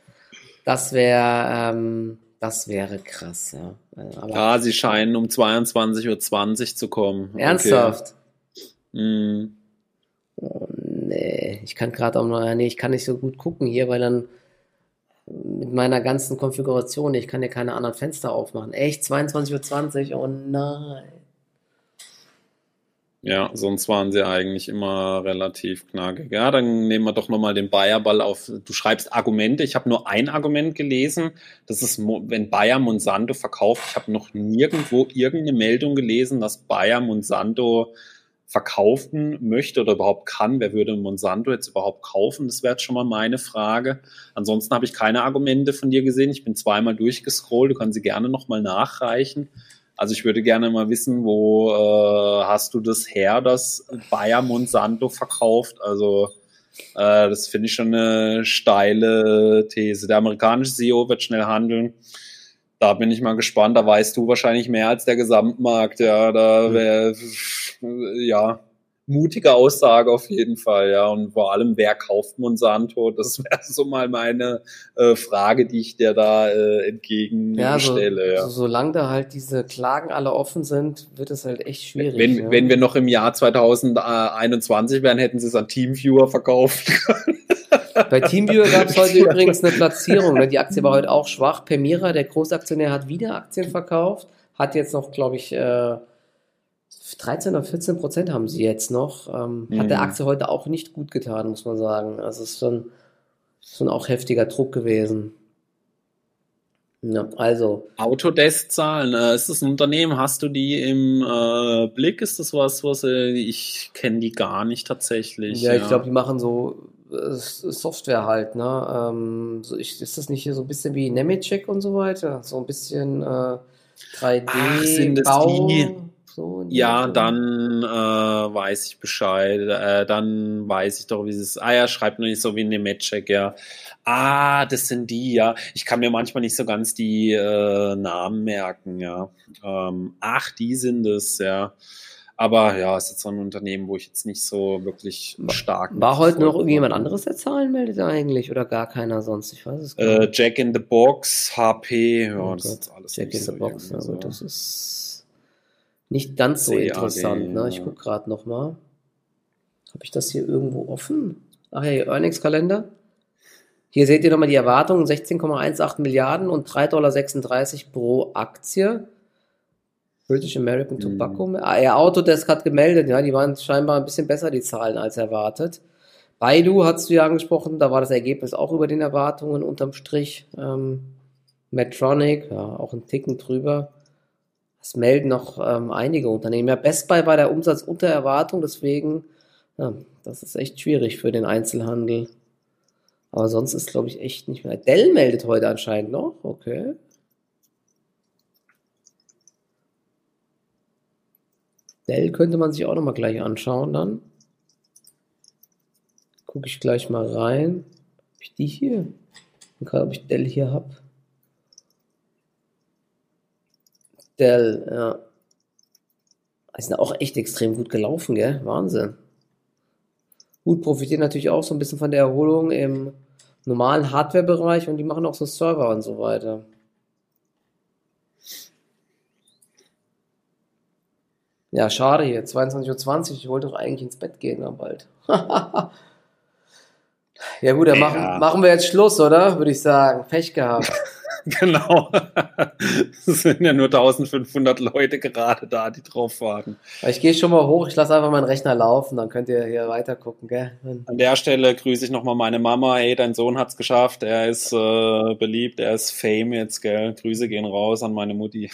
das wäre, ähm, das wäre krass, ja. Aber ja, sie scheinen um 22.20 Uhr zu kommen. Ernsthaft? Okay. Mm. Oh, nee, ich kann gerade auch noch, nee, ich kann nicht so gut gucken hier, weil dann mit meiner ganzen Konfiguration, ich kann ja keine anderen Fenster aufmachen. Echt, 22.20 Uhr, oh nein. Ja, sonst waren sie eigentlich immer relativ knackig. Ja, dann nehmen wir doch nochmal den Bayer-Ball auf. Du schreibst Argumente. Ich habe nur ein Argument gelesen. Das ist, wenn Bayer Monsanto verkauft. Ich habe noch nirgendwo irgendeine Meldung gelesen, dass Bayer Monsanto verkaufen möchte oder überhaupt kann. Wer würde Monsanto jetzt überhaupt kaufen? Das wäre jetzt schon mal meine Frage. Ansonsten habe ich keine Argumente von dir gesehen. Ich bin zweimal durchgescrollt. Du kannst sie gerne nochmal nachreichen. Also ich würde gerne mal wissen, wo äh, hast du das her, dass Bayer Monsanto verkauft? Also äh, das finde ich schon eine steile These. Der amerikanische CEO wird schnell handeln. Da bin ich mal gespannt. Da weißt du wahrscheinlich mehr als der Gesamtmarkt. Ja, da wäre ja mutige Aussage auf jeden Fall, ja. Und vor allem, wer kauft Monsanto? Das wäre so mal meine äh, Frage, die ich dir da äh, entgegenstelle. Ja, so, ja. So, solange da halt diese Klagen alle offen sind, wird es halt echt schwierig. Wenn, ja. wenn wir noch im Jahr 2021 wären, hätten sie es an Teamviewer verkauft. Bei Teamviewer gab es heute übrigens eine Platzierung. Ne? Die Aktie war heute auch schwach. Permira, der Großaktionär, hat wieder Aktien verkauft. Hat jetzt noch, glaube ich, äh, 13 oder 14 Prozent haben sie jetzt noch. Ähm, mhm. Hat der. Aktie heute auch nicht gut getan, muss man sagen. Also es ist schon, schon auch heftiger Druck gewesen. Ja, also. Autodesk-Zahlen, äh, ist das ein Unternehmen? Hast du die im äh, Blick? Ist das was, was äh, ich kenne die gar nicht tatsächlich? Ja, ja. ich glaube, die machen so äh, Software halt, ne? Ähm, so ich, ist das nicht hier so ein bisschen wie Nemetschek und so weiter? So ein bisschen 3D-Bau? Sind das die? So ja, dann äh, weiß ich Bescheid. Äh, dann weiß ich doch, wie es ist. Ah ja, schreibt nur nicht so wie in dem Matchcheck, ja. Ah, das sind die, ja. Ich kann mir manchmal nicht so ganz die äh, Namen merken, ja. Ähm, ach, die sind es, ja. Aber ja, ist jetzt so ein Unternehmen, wo ich jetzt nicht so wirklich stark. War heute noch irgendjemand anderes, der Zahlen meldet eigentlich oder gar keiner sonst? Ich weiß es gar äh, nicht. Jack in the Box, HP, ja, oh das ist alles Jack in the so Box, ja, so. das ist nicht ganz so CAD, interessant. Ne? Ich gucke gerade noch mal. Habe ich das hier irgendwo offen? Ach ja, hier Earnings-Kalender. Hier seht ihr nochmal die Erwartungen, 16,18 Milliarden und 3,36 Dollar pro Aktie. British American Tobacco. Mhm. Ah, ja, Autodesk hat gemeldet, ja, die waren scheinbar ein bisschen besser, die Zahlen, als erwartet. Baidu hast du ja angesprochen, da war das Ergebnis auch über den Erwartungen unterm Strich. Ähm, Medtronic, ja, auch ein Ticken drüber. Das melden noch ähm, einige Unternehmen. Ja, Best Buy war der Umsatz unter Erwartung, deswegen, ja, das ist echt schwierig für den Einzelhandel. Aber sonst ist, glaube ich, echt nicht mehr. Dell meldet heute anscheinend noch, okay. Dell könnte man sich auch noch mal gleich anschauen dann. Gucke ich gleich mal rein. Ob ich die hier? Gerade ob ich Dell hier habe. Dell, ja. Die sind auch echt extrem gut gelaufen, gell? Wahnsinn. Gut, profitieren natürlich auch so ein bisschen von der Erholung im normalen Hardware-Bereich und die machen auch so Server und so weiter. Ja, schade hier, 22.20 Uhr, ich wollte doch eigentlich ins Bett gehen dann bald. ja gut, dann ja. Machen, machen wir jetzt Schluss, oder? Würde ich sagen. Pech gehabt. Genau. Es sind ja nur 1500 Leute gerade da, die drauf warten. Ich gehe schon mal hoch, ich lasse einfach meinen Rechner laufen, dann könnt ihr hier weiter gucken, gell? An der Stelle grüße ich nochmal meine Mama. Hey, dein Sohn hat's geschafft, er ist äh, beliebt, er ist Fame jetzt, gell? Grüße gehen raus an meine Mutti.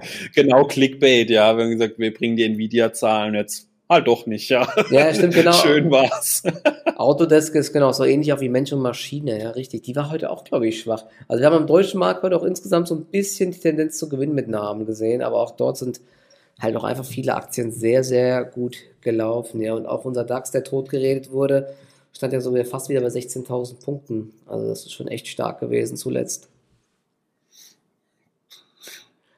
genau, Clickbait, ja. Wir haben gesagt, wir bringen die Nvidia-Zahlen jetzt halt doch nicht, ja. Ja, stimmt, genau. Schön war's. Autodesk ist genau so ähnlich auch wie Mensch und Maschine, ja, richtig. Die war heute auch, glaube ich, schwach. Also wir haben am deutschen Markt heute auch insgesamt so ein bisschen die Tendenz zu Gewinnmitnahmen gesehen, aber auch dort sind halt auch einfach viele Aktien sehr, sehr gut gelaufen, ja. Und auch unser DAX, der tot geredet wurde, stand ja so fast wieder bei 16.000 Punkten. Also das ist schon echt stark gewesen zuletzt.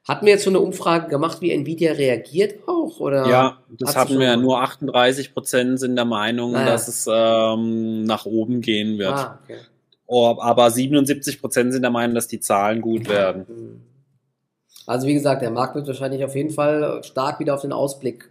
Hatten wir jetzt schon eine Umfrage gemacht, wie Nvidia reagiert auch? Oder ja, das hatten wir. Nur 38 Prozent sind der Meinung, ah, dass es ähm, nach oben gehen wird. Ah, okay. oh, aber 77 Prozent sind der Meinung, dass die Zahlen gut werden. Hm. Also wie gesagt, der Markt wird wahrscheinlich auf jeden Fall stark wieder auf den Ausblick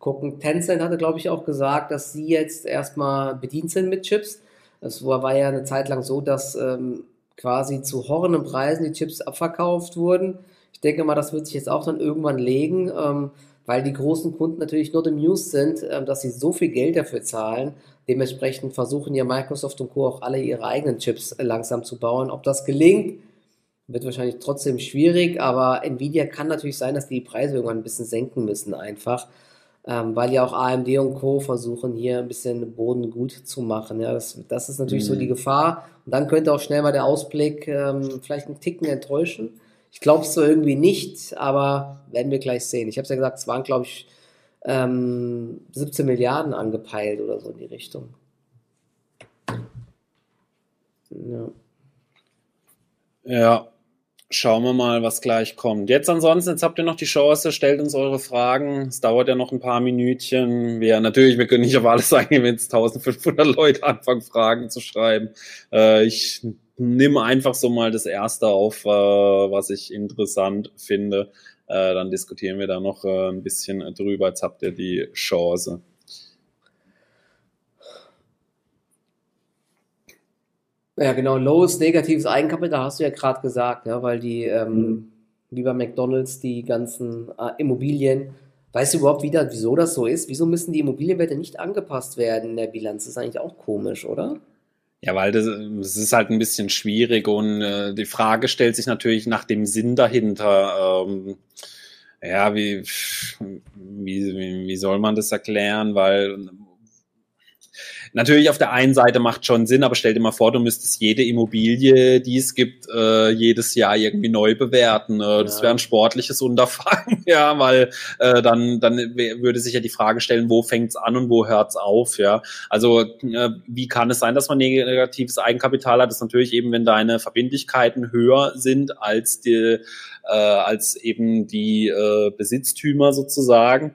gucken. Tencent hatte, glaube ich, auch gesagt, dass sie jetzt erstmal bedient sind mit Chips. Es war ja eine Zeit lang so, dass ähm, quasi zu horrenden Preisen die Chips abverkauft wurden denke mal, das wird sich jetzt auch dann irgendwann legen. Ähm, weil die großen Kunden natürlich not amused sind, äh, dass sie so viel Geld dafür zahlen. Dementsprechend versuchen ja Microsoft und Co. auch alle ihre eigenen Chips äh, langsam zu bauen. Ob das gelingt, wird wahrscheinlich trotzdem schwierig, aber Nvidia kann natürlich sein, dass die die Preise irgendwann ein bisschen senken müssen einfach ähm, weil ja auch AMD und Co. versuchen hier ein bisschen Boden gut zu machen. Ja, das, das ist natürlich mhm. so die mhm. Gefahr. Und dann könnte auch schnell mal der Ausblick ähm, vielleicht einen Ticken enttäuschen. Ich glaube es so irgendwie nicht, aber werden wir gleich sehen. Ich habe es ja gesagt, es waren, glaube ich, ähm, 17 Milliarden angepeilt oder so in die Richtung. Ja. Ja, Schauen wir mal, was gleich kommt. Jetzt ansonsten, jetzt habt ihr noch die Chance, stellt uns eure Fragen. Es dauert ja noch ein paar Minütchen. Wir, natürlich, wir können nicht auf alles eingehen, wenn jetzt 1500 Leute anfangen, Fragen zu schreiben. Äh, ich nehme einfach so mal das erste auf, äh, was ich interessant finde. Äh, dann diskutieren wir da noch äh, ein bisschen drüber. Jetzt habt ihr die Chance. Ja, genau, lowes negatives Eigenkapital hast du ja gerade gesagt, ja, weil die, ähm, mhm. wie bei McDonalds, die ganzen äh, Immobilien, weißt du überhaupt wieder, wieso das so ist? Wieso müssen die Immobilienwerte nicht angepasst werden in der Bilanz? Das ist eigentlich auch komisch, oder? Ja, weil das, das ist halt ein bisschen schwierig und äh, die Frage stellt sich natürlich nach dem Sinn dahinter. Ähm, ja, wie, wie, wie soll man das erklären? Weil Natürlich auf der einen Seite macht schon Sinn, aber stell dir mal vor, du müsstest jede Immobilie, die es gibt, äh, jedes Jahr irgendwie neu bewerten. Äh, das wäre ein sportliches Unterfangen, ja, weil äh, dann, dann würde sich ja die Frage stellen, wo fängt's an und wo hört's auf, ja. Also äh, wie kann es sein, dass man negatives Eigenkapital hat? Das ist natürlich eben, wenn deine Verbindlichkeiten höher sind als die, äh, als eben die äh, Besitztümer sozusagen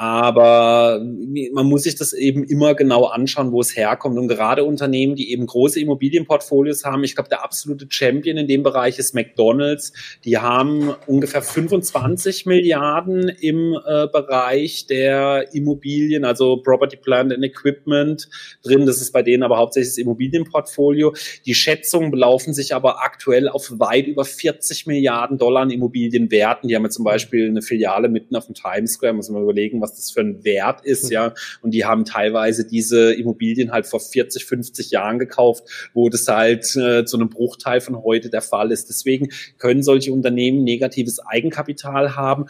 aber man muss sich das eben immer genau anschauen, wo es herkommt. Und gerade Unternehmen, die eben große Immobilienportfolios haben, ich glaube, der absolute Champion in dem Bereich ist McDonald's. Die haben ungefähr 25 Milliarden im äh, Bereich der Immobilien, also Property Plant and Equipment drin. Das ist bei denen aber hauptsächlich das Immobilienportfolio. Die Schätzungen belaufen sich aber aktuell auf weit über 40 Milliarden Dollar an Immobilienwerten. Die haben ja zum Beispiel eine Filiale mitten auf dem Times Square, muss man überlegen, was was das für ein Wert ist, mhm. ja. Und die haben teilweise diese Immobilien halt vor 40, 50 Jahren gekauft, wo das halt äh, zu einem Bruchteil von heute der Fall ist. Deswegen können solche Unternehmen negatives Eigenkapital haben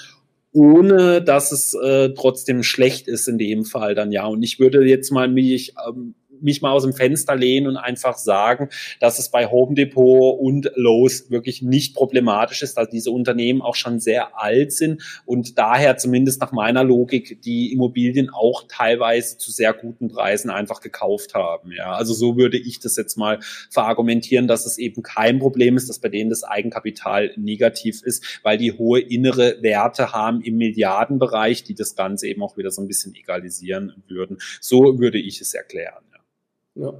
ohne dass es äh, trotzdem schlecht ist in dem Fall dann ja. Und ich würde jetzt mal mich ähm, mich mal aus dem Fenster lehnen und einfach sagen, dass es bei Home Depot und Lowe's wirklich nicht problematisch ist, dass diese Unternehmen auch schon sehr alt sind und daher zumindest nach meiner Logik die Immobilien auch teilweise zu sehr guten Preisen einfach gekauft haben. Ja, also so würde ich das jetzt mal verargumentieren, dass es eben kein Problem ist, dass bei denen das Eigenkapital negativ ist, weil die hohe innere Werte haben im Milliardenbereich, die das Ganze eben auch wieder so ein bisschen egalisieren würden. So würde ich es erklären. Ja.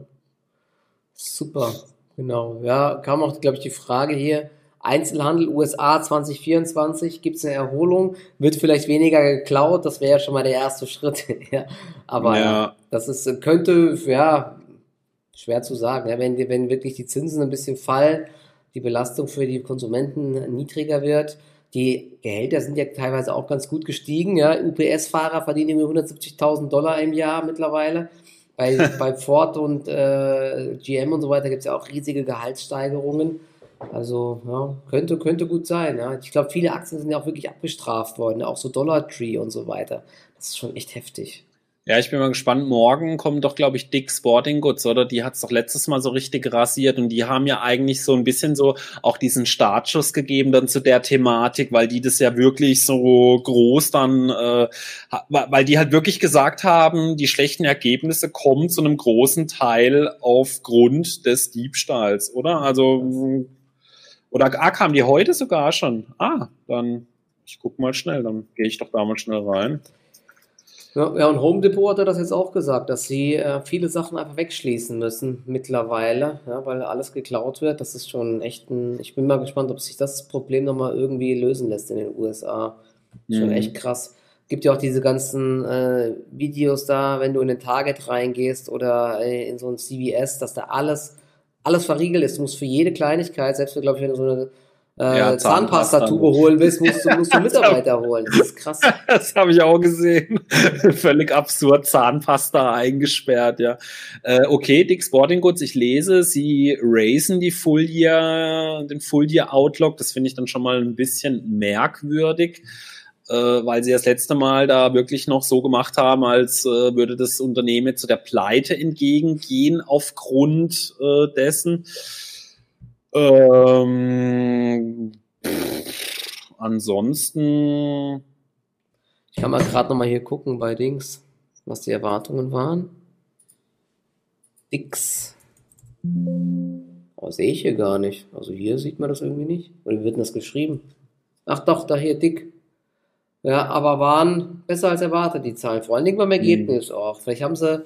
Super, genau. Ja, kam auch, glaube ich, die Frage hier. Einzelhandel USA 2024, gibt es eine Erholung? Wird vielleicht weniger geklaut? Das wäre ja schon mal der erste Schritt. ja. Aber ja. das ist, könnte, ja, schwer zu sagen. Ja, wenn, wenn wirklich die Zinsen ein bisschen fallen, die Belastung für die Konsumenten niedriger wird. Die Gehälter sind ja teilweise auch ganz gut gestiegen. Ja. UPS-Fahrer verdienen irgendwie 170.000 Dollar im Jahr mittlerweile. Bei, bei Ford und äh, GM und so weiter gibt es ja auch riesige Gehaltssteigerungen. Also ja, könnte, könnte gut sein. Ja. Ich glaube, viele Aktien sind ja auch wirklich abgestraft worden, auch so Dollar Tree und so weiter. Das ist schon echt heftig. Ja, ich bin mal gespannt. Morgen kommen doch, glaube ich, Dick Sporting Goods, oder? Die hat's doch letztes Mal so richtig rasiert und die haben ja eigentlich so ein bisschen so auch diesen Startschuss gegeben dann zu der Thematik, weil die das ja wirklich so groß dann, äh, weil die halt wirklich gesagt haben, die schlechten Ergebnisse kommen zu einem großen Teil aufgrund des Diebstahls, oder? Also, oder ah, kamen die heute sogar schon? Ah, dann, ich guck mal schnell, dann gehe ich doch da mal schnell rein. Ja, ja, und Home Depot hat das jetzt auch gesagt, dass sie äh, viele Sachen einfach wegschließen müssen mittlerweile, ja, weil alles geklaut wird. Das ist schon echt ein. Ich bin mal gespannt, ob sich das Problem nochmal irgendwie lösen lässt in den USA. Mhm. Schon echt krass. Gibt ja auch diese ganzen äh, Videos da, wenn du in den Target reingehst oder äh, in so ein CVS, dass da alles, alles verriegelt ist. Du musst für jede Kleinigkeit, selbst für, glaube ich, wenn du so eine äh, Ja, Zahnpastatube Zahnpasta. holen willst, musst du, musst du Mitarbeiter holen. Das ist krass. Das habe ich auch gesehen. Völlig absurd, Zahnpasta eingesperrt, ja. Äh, okay, Dick Sporting Goods, ich lese, sie raisen die Full Year, den Full Year Outlook. Das finde ich dann schon mal ein bisschen merkwürdig, äh, weil sie das letzte Mal da wirklich noch so gemacht haben, als äh, würde das Unternehmen zu der Pleite entgegengehen aufgrund äh, dessen. Ähm, pff, ansonsten Ich kann mal gerade nochmal hier gucken bei Dings, was die Erwartungen waren. Dix. Oh, sehe ich hier gar nicht. Also hier sieht man das irgendwie nicht. Oder wie wird denn das geschrieben? Ach doch, da hier dick. Ja, aber waren besser als erwartet, die Zahlen. Vor allen Dingen beim Ergebnis auch. Vielleicht haben sie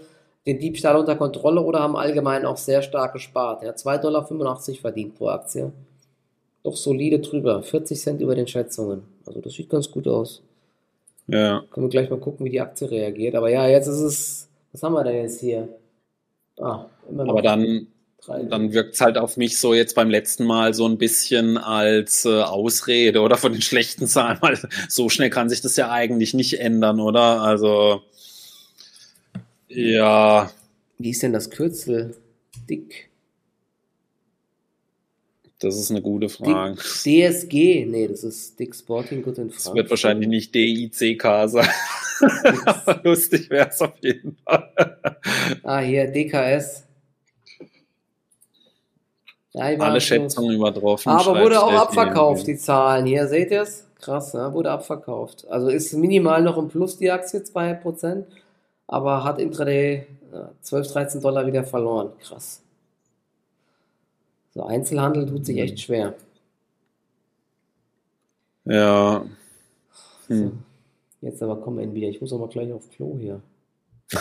den Diebstahl unter Kontrolle oder haben allgemein auch sehr stark gespart. Ja, 2,85 Dollar verdient pro Aktie. Doch solide drüber. 40 Cent über den Schätzungen. Also das sieht ganz gut aus. Ja. Können wir gleich mal gucken, wie die Aktie reagiert. Aber ja, jetzt ist es. Was haben wir denn jetzt hier? Ah, immer noch. Aber dann, dann wirkt es halt auf mich so jetzt beim letzten Mal so ein bisschen als äh, Ausrede oder von den schlechten Zahlen, weil so schnell kann sich das ja eigentlich nicht ändern, oder? Also ja, Wie ist denn das Kürzel? Dick. das ist eine gute Frage. Dick DSG. Nee, das ist Dick Sporting Good in Frankfurt. wird wahrscheinlich nicht DICK sein. Aber lustig wäre es auf jeden Fall. Ah, hier, DKS. Ja, Alle so- Schätzungen übertroffen. Aber wurde auch abverkauft, die Zahlen. Hier, seht ihr es? Krass, ne? wurde abverkauft. Also ist minimal noch im Plus die Aktie, 2%, aber hat intraday ja, 12, 13 Dollar wieder verloren. Krass. So, Einzelhandel tut sich echt schwer. Ja. So. Hm. Jetzt aber kommen wir wieder. Ich muss aber gleich auf Klo hier.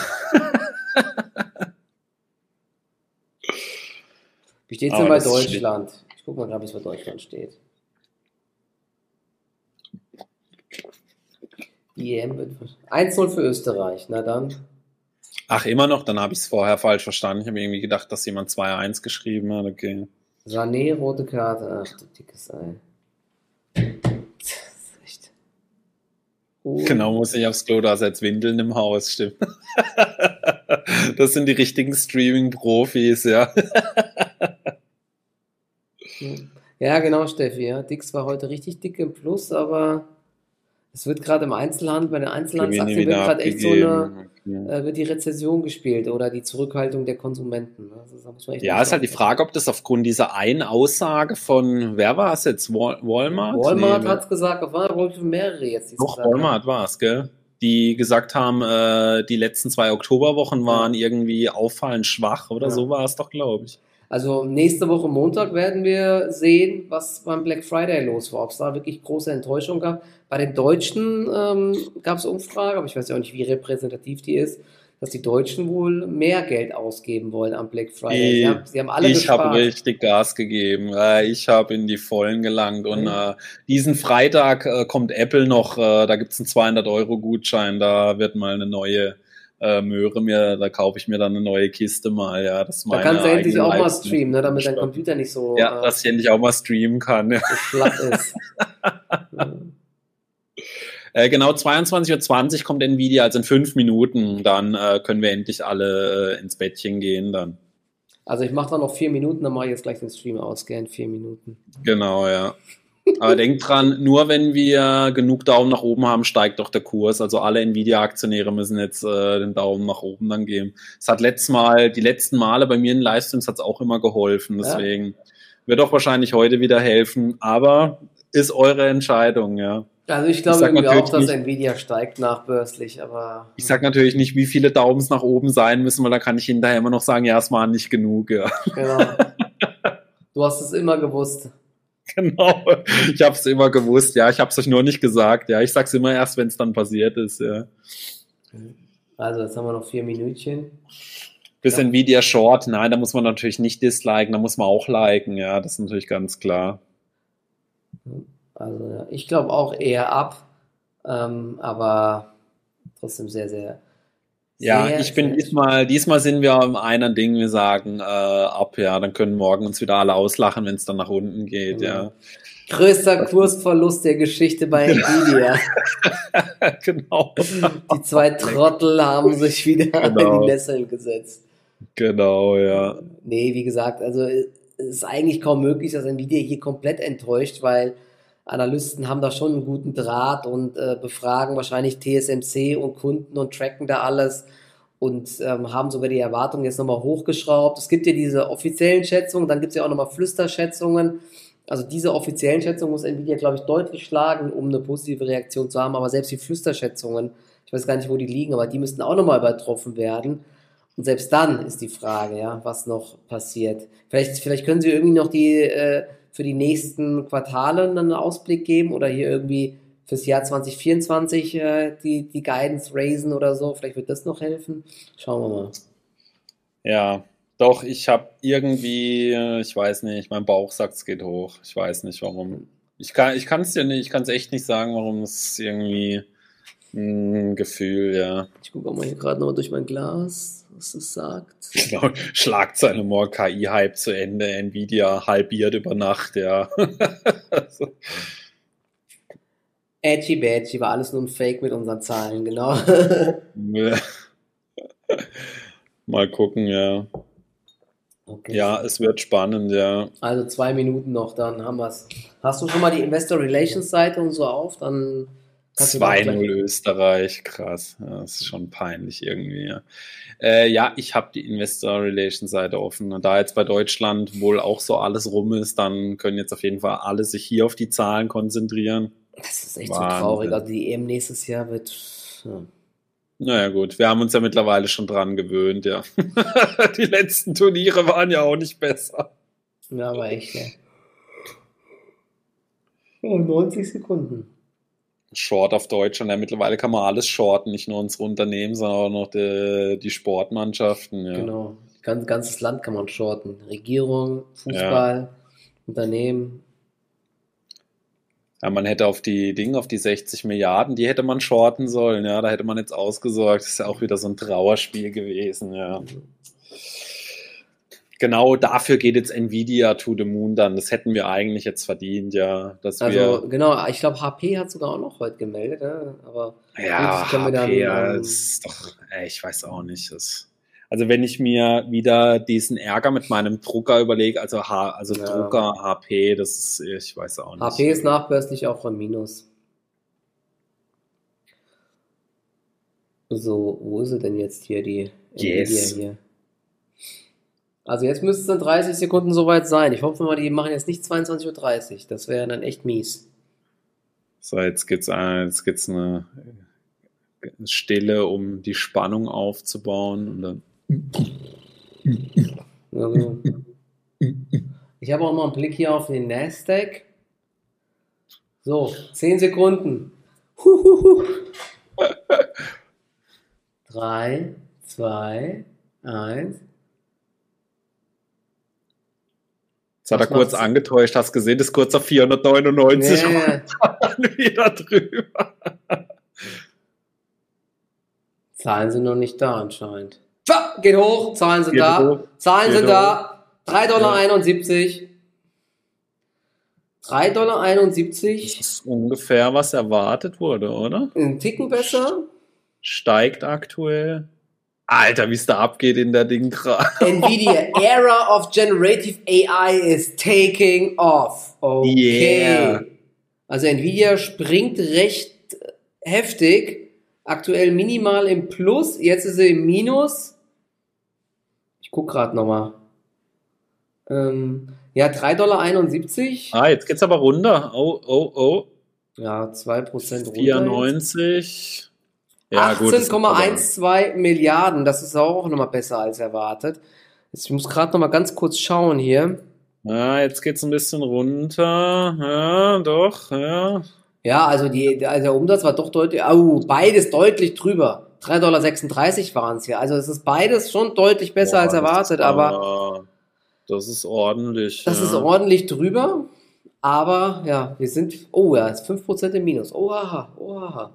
Wie steht es denn bei steht- Deutschland? Ich guck mal gerade, wie es bei Deutschland steht. Die EM wird 1-0 für Österreich. Na dann. Ach, immer noch? Dann habe ich es vorher falsch verstanden. Ich habe irgendwie gedacht, dass jemand 2-1 geschrieben hat. Okay. Sané, rote Karte. Ach du dickes Ei. Das ist echt. Oh. Genau, muss ich aufs Klo, da jetzt Windeln im Haus, stimmt. Das sind die richtigen Streaming-Profis, ja. Ja, genau, Steffi. Ja. Dix war heute richtig dick im Plus, aber es wird gerade im Einzelhandel, bei den Einzelhandelsaktien wird gerade echt so eine, äh, wird die Rezession gespielt oder die Zurückhaltung der Konsumenten. Also, man echt Ja, ist halt die Frage, ob das aufgrund dieser einen Aussage von, wer war es jetzt? Wal Walmart? Walmart Nee, hat es gesagt, auf wohl mehrere jetzt. Doch. Walmart war es, gell? Die gesagt haben, äh, die letzten zwei Oktoberwochen waren irgendwie auffallend schwach oder Ja. so war es doch, glaube ich. Also nächste Woche Montag werden wir sehen, was beim Black Friday los war. Ob es da wirklich große Enttäuschung gab. Bei den Deutschen ähm, gab es Umfrage, aber ich weiß ja auch nicht, wie repräsentativ die ist, dass die Deutschen wohl mehr Geld ausgeben wollen am Black Friday. Sie haben, sie haben alle ich habe richtig Gas gegeben. Ich habe in die Vollen gelangt. Und Mhm. äh, diesen Freitag äh, kommt Apple noch, äh, da gibt's einen 200-Euro-Gutschein. Da wird mal eine neue äh, Möhre mir, da kaufe ich mir dann eine neue Kiste mal. Ja, das Da kannst du endlich auch mal streamen, ne, damit dein Computer nicht so, Ja, äh, dass ich endlich auch mal streamen kann. Ja. so ist. Äh, genau, 22.20 Uhr kommt Nvidia, also in fünf Minuten. Dann äh, können wir endlich alle äh, ins Bettchen gehen dann. Also ich mache da noch vier Minuten, dann mache ich jetzt gleich den Stream aus, gern vier Minuten. Genau, ja. Aber denkt dran, nur wenn wir genug Daumen nach oben haben, steigt doch der Kurs. Also alle Nvidia-Aktionäre müssen jetzt äh, den Daumen nach oben dann geben. Es hat letztes Mal, die letzten Male bei mir in Livestreams hat es auch immer geholfen. Ja. Deswegen wird auch wahrscheinlich heute wieder helfen. Aber ist eure Entscheidung, ja. Also ich glaube sag irgendwie auch, dass nicht- Nvidia steigt nachbörslich, aber Ich sag natürlich nicht, wie viele Daumens nach oben sein müssen, weil da kann ich hinterher immer noch sagen, ja, es waren nicht genug, ja. genau. Du hast es immer gewusst. Genau. Ich habe es immer gewusst, ja. Ich habe es euch nur nicht gesagt, ja. Ich sag's immer erst, wenn es dann passiert ist, ja. Also jetzt haben wir noch vier Minütchen. Bis Ja. Nvidia Short, nein, da muss man natürlich nicht disliken, da muss man auch liken, ja, das ist natürlich ganz klar. Also ich glaube auch eher ab, ähm, aber trotzdem sehr, sehr Ja, Sehr, ich bin sehr diesmal, diesmal sind wir im einen Ding, wir sagen äh, ab, ja, dann können morgen uns wieder alle auslachen, wenn es dann nach unten geht, ja. Größter Kursverlust der Geschichte bei Nvidia. genau. Die zwei Trottel haben sich wieder in Genau. die Nesseln gesetzt. Genau, ja. Nee, wie gesagt, also es ist eigentlich kaum möglich, dass Nvidia hier komplett enttäuscht, weil Analysten haben da schon einen guten Draht und äh, befragen wahrscheinlich TSMC und Kunden und tracken da alles und ähm, haben sogar die Erwartungen jetzt nochmal hochgeschraubt. Es gibt ja diese offiziellen Schätzungen, dann gibt es ja auch nochmal Flüsterschätzungen. Also diese offiziellen Schätzungen muss Nvidia, glaube ich, deutlich schlagen, um eine positive Reaktion zu haben. Aber selbst die Flüsterschätzungen, ich weiß gar nicht, wo die liegen, aber die müssten auch nochmal übertroffen werden. Und selbst dann ist die Frage, ja, was noch passiert. Vielleicht, vielleicht können Sie irgendwie noch die äh, für die nächsten Quartale einen Ausblick geben oder hier irgendwie fürs Jahr 2024 äh, die, die Guidance raisen oder so. Vielleicht wird das noch helfen. Schauen wir mal. Ja, doch, ich habe irgendwie, äh, ich weiß nicht, mein Bauch sagt, es geht hoch. Ich weiß nicht warum. Ich kann es dir nicht, ich kann es echt nicht sagen, warum es irgendwie ein Gefühl, ja. Ich gucke auch mal hier gerade nochmal durch mein Glas, was es sagt. Genau, Schlagzeile morgen KI-Hype zu Ende, Nvidia halbiert über Nacht, ja. Also, Edgy Badgy war alles nur ein Fake mit unseren Zahlen, genau. Mal gucken, ja. Okay. Ja, es wird spannend, ja. Also zwei Minuten noch, dann haben wir es. Hast du schon mal die Investor Relations Seite und so auf? Dann 2-0 gleich- Österreich, krass. Ja, das ist schon peinlich irgendwie. Ja, äh, ja ich habe die Investor Relations Seite offen. Und da jetzt bei Deutschland wohl auch so alles rum ist, dann können jetzt auf jeden Fall alle sich hier auf die Zahlen konzentrieren. Das ist echt Wahnsinn. so traurig. Also die EM nächstes Jahr wird. Ja. Naja gut, wir haben uns ja mittlerweile schon dran gewöhnt, ja. die letzten Turniere waren ja auch nicht besser. Ja, aber echt, ja. Oh, 90 Sekunden. Short auf Deutschland, ja, mittlerweile kann man alles shorten, nicht nur unsere Unternehmen, sondern auch noch die, die Sportmannschaften. Ja. Genau. Ganz, ganzes Land kann man shorten. Regierung, Fußball, Unternehmen. Ja, man hätte auf die Dinge, auf die 60 Milliarden, die hätte man shorten sollen, ja, da hätte man jetzt ausgesorgt. Das ist ja auch wieder so ein Trauerspiel gewesen, ja. Genau dafür geht jetzt Nvidia to the Moon dann. Das hätten wir eigentlich jetzt verdient, ja. Also, genau, ich glaube, HP hat sogar auch noch heute gemeldet, ja, aber ja, HP, dann, ja, ähm, ist doch, ey, ich weiß auch nicht. Das, also wenn ich mir wieder diesen Ärger mit meinem Drucker überlege, also, H, also Ja. Drucker, HP, das ist, ich weiß auch nicht. HP ist nachbörslich auch von Minus. So, wo ist sie denn jetzt hier, die Yes. Nvidia hier? Also jetzt müsste es in 30 Sekunden soweit sein. Ich hoffe mal, die machen jetzt nicht 22.30 Uhr. Das wäre dann echt mies. So, jetzt gibt's äh, jetzt gibt's eine Stille, um die Spannung aufzubauen. Und dann, Also, ich habe auch mal einen Blick hier auf den Nasdaq. So, 10 Sekunden. Huhuhu. 3, 2, 1. jetzt hat er kurz macht's? angetäuscht, hast gesehen, ist kurz auf 499 Nee, und wieder drüber. Zahlen sind noch nicht da anscheinend. Pfa, geht hoch, Zahlen sind Geht da. hoch, Zahlen geht sind da. 3,71 Dollar. 3,71 Dollar. Das ist ungefähr, was erwartet wurde, oder? Ein Ticken besser. Steigt aktuell. Alter, wie es da abgeht in der Ding gerade. Nvidia Era of Generative AI is taking off. Okay. Yeah. Also Nvidia springt recht heftig. Aktuell minimal im Plus. Jetzt ist sie im Minus. Ich guck gerade nochmal. Ähm, ja, 3,71 Dollar. Ah, jetzt geht's aber runter. Oh, oh, oh. Ja, 2% runter. 94. Ja, gut. das ist aber- 18,12 Milliarden. Das ist auch nochmal besser als erwartet. Jetzt, ich muss gerade nochmal ganz kurz schauen hier. Ja, jetzt geht's ein bisschen runter. Ja, doch, ja. Ja, also, die, also der Umsatz war doch deutlich, oh, beides deutlich drüber. 3,36 Dollar waren es ja. Also es ist beides schon deutlich besser Boah, als das erwartet, ist aber Das ist ordentlich. das ja. ist ordentlich drüber. Aber ja, wir sind, oh ja, ist 5% im Minus. Oha, oha.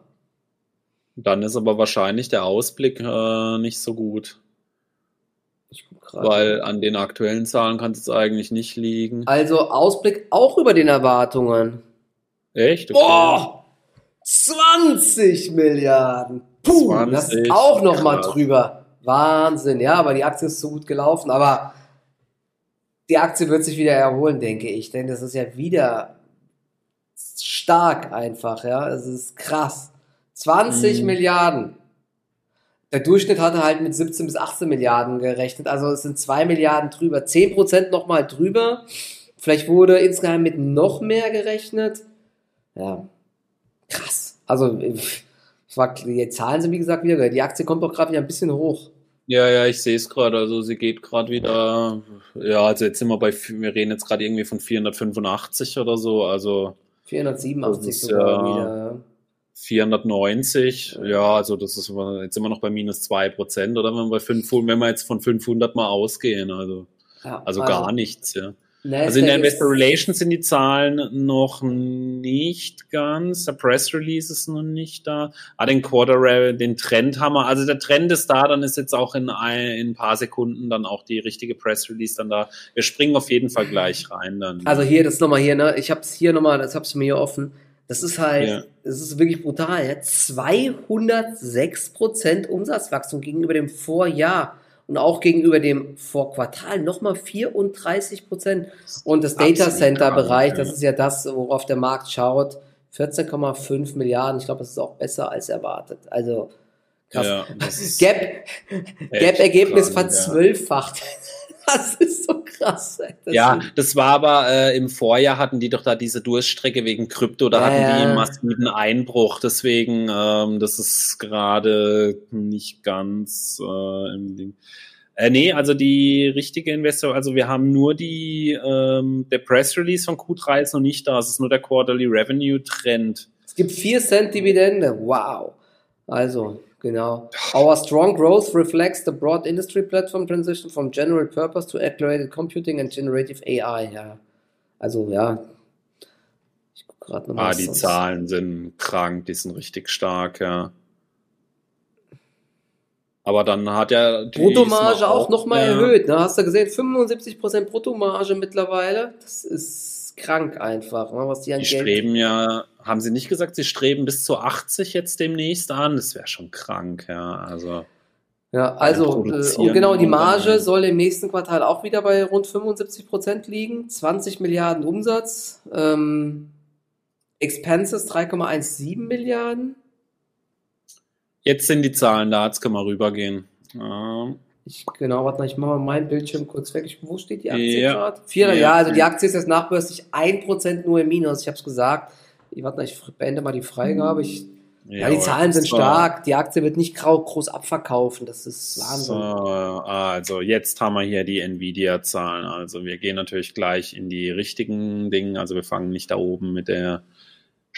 Dann ist aber wahrscheinlich der Ausblick äh, nicht so gut. Weil an den aktuellen Zahlen kann es eigentlich nicht liegen. Also Ausblick auch über den Erwartungen. Echt? Okay. Boah! 20 Milliarden! Puh, 20, das ist auch noch mal drüber. Wahnsinn, ja, aber die Aktie ist so gut gelaufen, aber die Aktie wird sich wieder erholen, denke ich, denn das ist ja wieder stark einfach, ja, es ist krass. 20 mhm. Milliarden. Der Durchschnitt hatte halt mit 17 bis 18 Milliarden gerechnet, also es sind 2 Milliarden drüber, 10 Prozent nochmal drüber. Vielleicht wurde insgeheim mit noch mehr gerechnet. Ja, krass. Also, die Zahlen sind wie gesagt wieder, die Aktie kommt doch gerade wieder ein bisschen hoch. Ja, ja, ich sehe es gerade. Also sie geht gerade wieder. Ja, also jetzt sind wir bei, wir reden jetzt gerade irgendwie von 485 oder so. Also 487 sogar ja, wieder. 490, ja, also das ist jetzt immer noch bei minus zwei Prozent oder wenn wir bei 500, wenn wir jetzt von 500 mal ausgehen, also, ja, also, also gar nichts, ja. Nasdaq also in der Investor Relations sind die Zahlen noch nicht ganz. Der Press Release ist noch nicht da. Ah, den Quarter, den Trend haben wir. Also der Trend ist da, dann ist jetzt auch in ein, in ein paar Sekunden dann auch die richtige Press Release dann da. Wir springen auf jeden Fall gleich rein dann. Also hier, das nochmal hier, ne? Ich hab's hier nochmal, das hab's mir hier offen. Das ist halt, ja. das ist wirklich brutal. Ja? 206 Prozent Umsatzwachstum gegenüber dem Vorjahr und auch gegenüber dem Vorquartal nochmal 34 Prozent. Und das Data Center Bereich, das ist ja das, worauf der Markt schaut, 14,5 Milliarden. Ich glaube, das ist auch besser als erwartet. Also krass. Ja, Gap, Gap Ergebnis verzwölffacht. Ja. Das ist so krass. Das ja, das war aber äh, im Vorjahr hatten die doch da diese Durststrecke wegen Krypto, da ja, hatten die einen massiven Einbruch. Deswegen, ähm, das ist gerade nicht ganz äh, im Ding. Äh, nee, also die richtige Investor, also wir haben nur die, ähm, der Press Release von Q3 ist noch nicht da, es ist nur der Quarterly Revenue Trend. Es gibt 4 Cent Dividende, wow. Also, Genau. Our strong growth reflects the broad industry platform transition from general purpose to accelerated computing and generative AI. Ja. Also ja. Ich guck gerade nochmal. Ah, die sonst. Zahlen sind krank, die sind richtig stark, ja. Aber dann hat ja die Bruttomarge auch, auch nochmal ja. erhöht. Ne? Hast du gesehen, 75% Bruttomarge mittlerweile. Das ist krank einfach, ne? was die an die Geld streben ja haben Sie nicht gesagt, Sie streben bis zu 80 jetzt demnächst an? Das wäre schon krank, ja. Also. Ja, also äh, und genau, die Marge soll im nächsten Quartal auch wieder bei rund 75 Prozent liegen. 20 Milliarden Umsatz. Ähm, Expenses 3,17 Milliarden. Jetzt sind die Zahlen da, jetzt können wir rübergehen. Ja. Ich, genau, warte mal, ich mache mal meinen Bildschirm kurz weg. Ich, wo steht die Aktie ja. gerade? ja. ja, also die Aktie ist jetzt nachbörslich 1% nur im Minus. Ich habe es gesagt ich warte, ich beende mal die Freigabe. Ich, ja, ja die Zahlen sind stark. Die Aktie wird nicht groß abverkaufen. Das ist Wahnsinn. So, also jetzt haben wir hier die Nvidia-Zahlen. Also wir gehen natürlich gleich in die richtigen Dinge. Also wir fangen nicht da oben mit der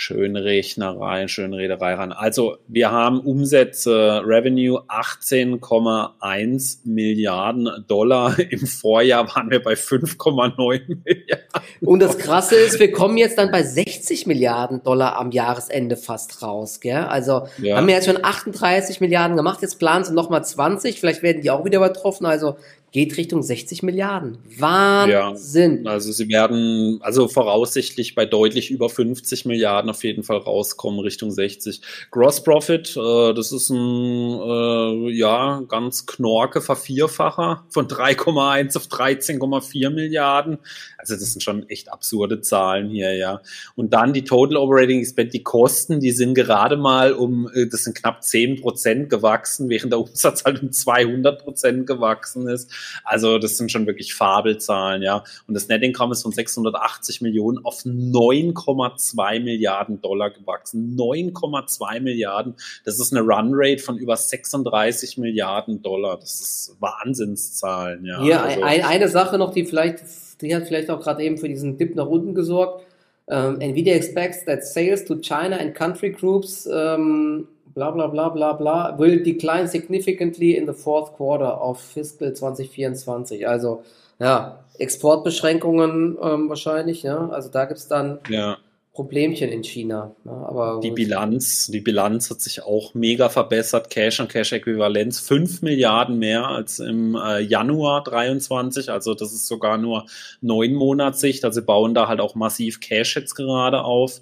schöne Rechnerei, schöne Rederei ran. Also wir haben Umsätze, Revenue 18,1 Milliarden Dollar. Im Vorjahr waren wir bei 5,9 Milliarden. Und das Krasse ist, wir kommen jetzt dann bei 60 Milliarden Dollar am Jahresende fast raus. Gell? Also ja. haben wir jetzt schon 38 Milliarden gemacht, jetzt planen sie nochmal 20, vielleicht werden die auch wieder übertroffen. Also geht Richtung 60 Milliarden. Wahnsinn. Ja, also sie werden also voraussichtlich bei deutlich über 50 Milliarden auf jeden Fall rauskommen, Richtung 60. Gross Profit, äh, das ist ein äh, ja ganz knorke Vervierfacher von 3,1 auf 13,4 Milliarden. Also das sind schon echt absurde Zahlen hier, ja. Und dann die Total Operating Expense, die Kosten, die sind gerade mal um, äh, das sind knapp 10 Prozent gewachsen, während der Umsatz halt um 200 Prozent gewachsen ist. Also das sind schon wirklich Fabelzahlen, ja. Und das Net Income ist von 680 Millionen auf 9,2 Milliarden Dollar gewachsen. 9,2 Milliarden. Das ist eine Runrate von über 36 Milliarden Dollar. Das ist Wahnsinnszahlen, ja. Hier also, ein, eine Sache noch, die vielleicht, die hat vielleicht auch gerade eben für diesen Dip nach unten gesorgt. Um, Nvidia expects that sales to China and country groups um, bla bla bla bla bla, will decline significantly in the fourth quarter of fiscal 2024. Also ja, Exportbeschränkungen ähm, wahrscheinlich, ja. Also da gibt es dann ja. Problemchen in China. Ja, ne? aber die Bilanz, die Bilanz hat sich auch mega verbessert. Cash und Cash-Äquivalenz 5 Milliarden mehr als im äh, Januar 23. Also das ist sogar nur neun Monatssicht. Also sie bauen da halt auch massiv Cash jetzt gerade auf.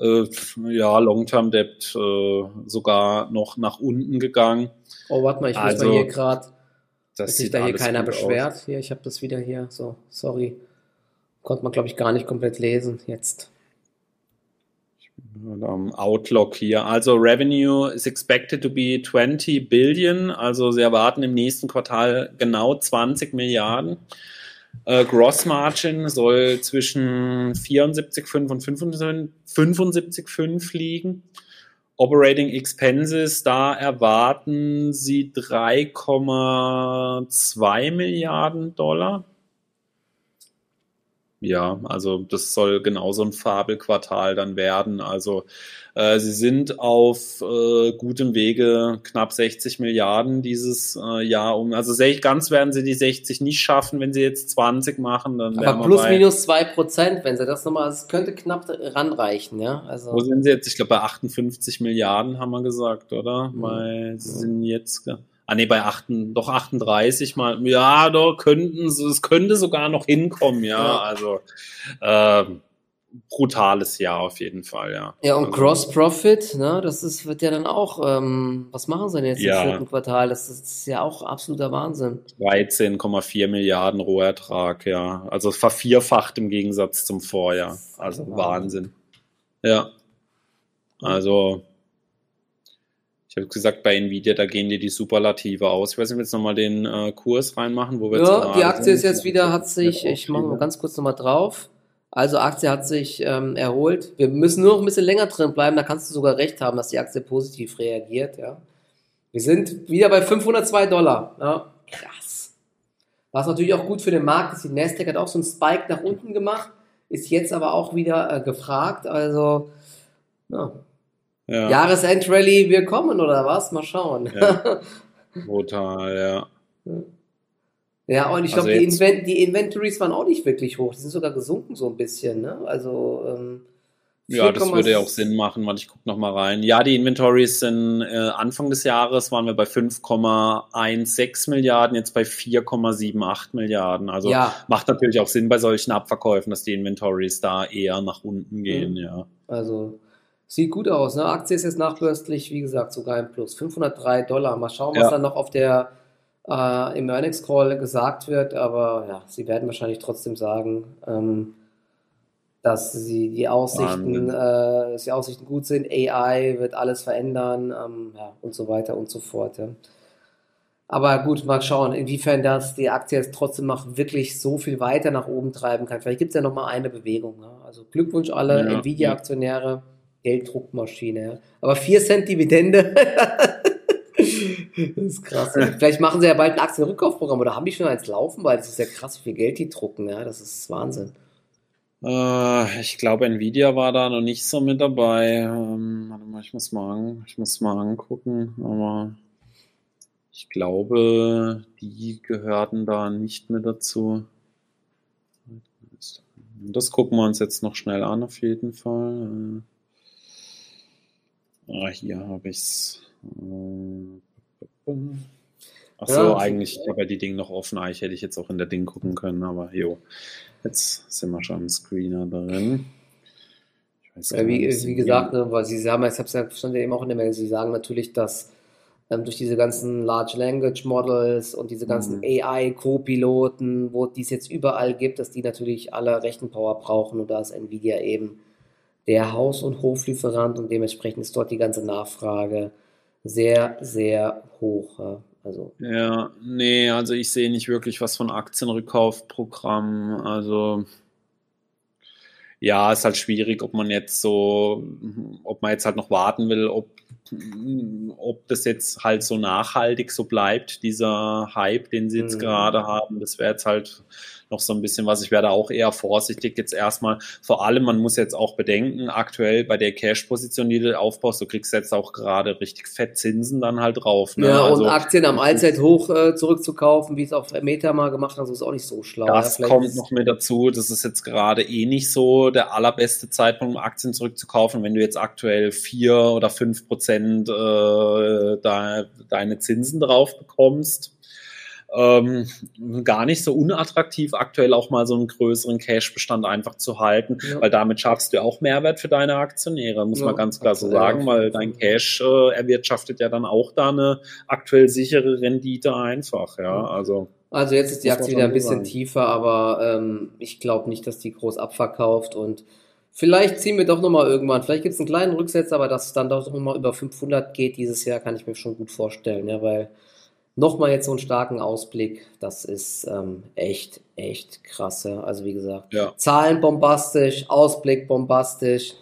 Äh, ja, Long-Term Debt äh, sogar noch nach unten gegangen. Oh, warte mal, ich also, muss mal hier gerade, dass sich da hier keiner beschwert. Aus. Hier, ich habe das wieder hier. So, sorry. Konnte man, glaube ich, gar nicht komplett lesen jetzt. Outlook hier. Also Revenue is expected to be 20 Billion. Also sie erwarten im nächsten Quartal genau 20 Milliarden. Äh, Gross Margin soll zwischen 74,5 und 75,5 liegen. Operating Expenses, da erwarten sie 3,2 Milliarden Dollar. Ja, also das soll genauso ein Fabelquartal dann werden. Also äh, sie sind auf äh, gutem Wege, knapp 60 Milliarden dieses äh, Jahr um. Also ganz werden sie die 60 nicht schaffen, wenn sie jetzt 20 machen. Dann Aber plus minus zwei Prozent, wenn sie das nochmal, es könnte knapp ranreichen, ja. Also Wo sind sie jetzt? Ich glaube bei 58 Milliarden haben wir gesagt, oder? Mhm. Weil sie sind jetzt Ah nee, bei 8, doch 38 mal. Ja, da könnten es könnte sogar noch hinkommen, ja. Also äh, brutales Jahr auf jeden Fall, ja. Ja, und also, Gross Profit, ne, das ist, wird ja dann auch, ähm, was machen sie denn jetzt ja. im vierten Quartal? Das ist, das ist ja auch absoluter Wahnsinn. 13,4 Milliarden Rohertrag, ja. Also vervierfacht im Gegensatz zum Vorjahr. Also Wahnsinn. Wahnsinn. Ja. Also ich habe gesagt, bei Nvidia, da gehen dir die Superlative aus. Ich weiß nicht, ob wir jetzt nochmal den äh, Kurs reinmachen, wo wir Ja, jetzt die Aktie ist jetzt wieder, hat sich, ich mache mal ganz kurz nochmal drauf. Also Aktie hat sich ähm, erholt. Wir müssen nur noch ein bisschen länger drin bleiben, da kannst du sogar recht haben, dass die Aktie positiv reagiert. Ja. Wir sind wieder bei 502 Dollar. Ja. Krass. Was natürlich auch gut für den Markt ist. Die Nasdaq hat auch so einen Spike nach unten gemacht, ist jetzt aber auch wieder äh, gefragt. Also, ja, ja. Jahresendrally, wir kommen oder was? Mal schauen. Ja. Brutal, ja. Ja, und ich also glaube, die, Invent die, Inventories waren auch nicht wirklich hoch. Die sind sogar gesunken so ein bisschen, ne? Also, ähm, ja, das würde ja auch Sinn machen, weil ich gucke nochmal rein. Ja, die Inventories sind äh, Anfang des Jahres waren wir bei 5,16 Milliarden, jetzt bei 4,78 Milliarden. Also ja. macht natürlich auch Sinn bei solchen Abverkäufen, dass die Inventories da eher nach unten gehen, mhm. ja. Also Sieht gut aus. Ne? Aktie ist jetzt nachbörslich, wie gesagt, sogar im Plus. 503 Dollar. Mal schauen, was ja. dann noch auf der äh, im Earnings Call gesagt wird. Aber ja, sie werden wahrscheinlich trotzdem sagen, ähm, dass sie die Aussichten, äh, dass die Aussichten gut sind. AI wird alles verändern ähm, ja, und so weiter und so fort. Ja. Aber gut, mal schauen, inwiefern das die Aktie jetzt trotzdem noch wirklich so viel weiter nach oben treiben kann. Vielleicht gibt es ja noch mal eine Bewegung. Ne? Also Glückwunsch alle Nvidia-Aktionäre. Gelddruckmaschine. Ja. Aber 4 Cent Dividende. das ist krass. Vielleicht machen sie ja bald ein Aktienrückkaufprogramm oder haben die schon eins laufen, weil das ist ja krass, wie viel Geld die drucken. Ja, das ist Wahnsinn. Äh, ich glaube, Nvidia war da noch nicht so mit dabei. Ähm, warte mal, ich muss mal, ich muss mal angucken. Aber ich glaube, die gehörten da nicht mit dazu. Das gucken wir uns jetzt noch schnell an, auf jeden Fall. Ah, hier habe ich es. Achso, ja, eigentlich, ich habe ja die Dinge noch offen. Eigentlich hätte ich jetzt auch in der Ding gucken können, aber jo, jetzt sind wir schon im Screener drin. Ja, wie, wie gesagt, ne, weil Sie haben, ich habe es ja stand ja eben auch in der Mail, Sie sagen natürlich, dass ähm, durch diese ganzen Large Language Models und diese ganzen mhm. AI-Co-Piloten, wo die es jetzt überall gibt, dass die natürlich alle Rechenpower brauchen und da ist Nvidia eben der Haus- und Hoflieferant und dementsprechend ist dort die ganze Nachfrage sehr, sehr hoch. Also. Ja, nee, also ich sehe nicht wirklich was von Aktienrückkaufprogramm. Also ja, ist halt schwierig, ob man jetzt so, ob man jetzt halt noch warten will, ob, ob das jetzt halt so nachhaltig so bleibt, dieser Hype, den sie jetzt mhm. gerade haben. Das wäre jetzt halt noch so ein bisschen was. Ich werde auch eher vorsichtig jetzt erstmal. Vor allem, man muss jetzt auch bedenken, aktuell bei der Cash-Position, die du aufbaust, du kriegst jetzt auch gerade richtig fett Zinsen dann halt drauf. Ne? Ja, also, und Aktien am Allzeithoch äh, zurückzukaufen, wie es auf Meta mal gemacht hat, ist auch nicht so schlau. Das ja, kommt noch mit dazu. Das ist jetzt gerade eh nicht so der allerbeste Zeitpunkt, um Aktien zurückzukaufen. Wenn du jetzt aktuell vier oder fünf Prozent äh, da, deine Zinsen drauf bekommst, ähm, gar nicht so unattraktiv, aktuell auch mal so einen größeren Cash-Bestand einfach zu halten, ja. weil damit schaffst du auch Mehrwert für deine Aktionäre, muss ja, man ganz klar so sagen, weil dein Cash äh, erwirtschaftet ja dann auch da eine aktuell sichere Rendite einfach, ja, also. Also jetzt ist die Aktie wieder ein bisschen sagen. tiefer, aber ähm, ich glaube nicht, dass die groß abverkauft und vielleicht ziehen wir doch nochmal irgendwann. Vielleicht gibt es einen kleinen Rücksetzer, aber dass es dann doch nochmal über 500 geht dieses Jahr, kann ich mir schon gut vorstellen, ja, weil nochmal jetzt so einen starken Ausblick, das ist ähm, echt, echt krasse. Also wie gesagt, ja. Zahlen bombastisch, Ausblick bombastisch.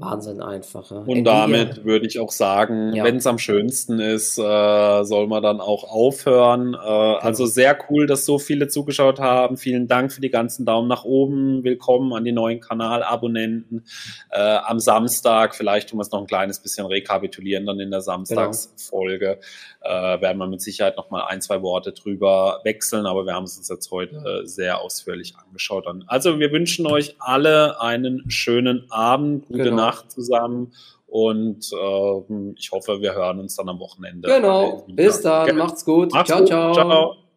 Wahnsinn einfach. Ja. Und damit würde ich auch sagen, ja. wenn es am schönsten ist, äh, soll man dann auch aufhören. Äh, genau. Also sehr cool, dass so viele zugeschaut haben. Vielen Dank für die ganzen Daumen nach oben. Willkommen an die neuen Kanalabonnenten. Äh, am Samstag, vielleicht tun wir es noch ein kleines bisschen rekapitulieren, dann in der genau. Samstagsfolge äh, werden wir mit Sicherheit noch mal ein, zwei Worte drüber wechseln, aber wir haben es uns jetzt heute sehr ausführlich angeschaut. Also wir wünschen euch alle einen schönen Abend, gute genau. Nacht zusammen und äh, ich hoffe, wir hören uns dann am Wochenende. Genau, bis dann, macht's gut. Macht's ciao, gut. ciao. ciao.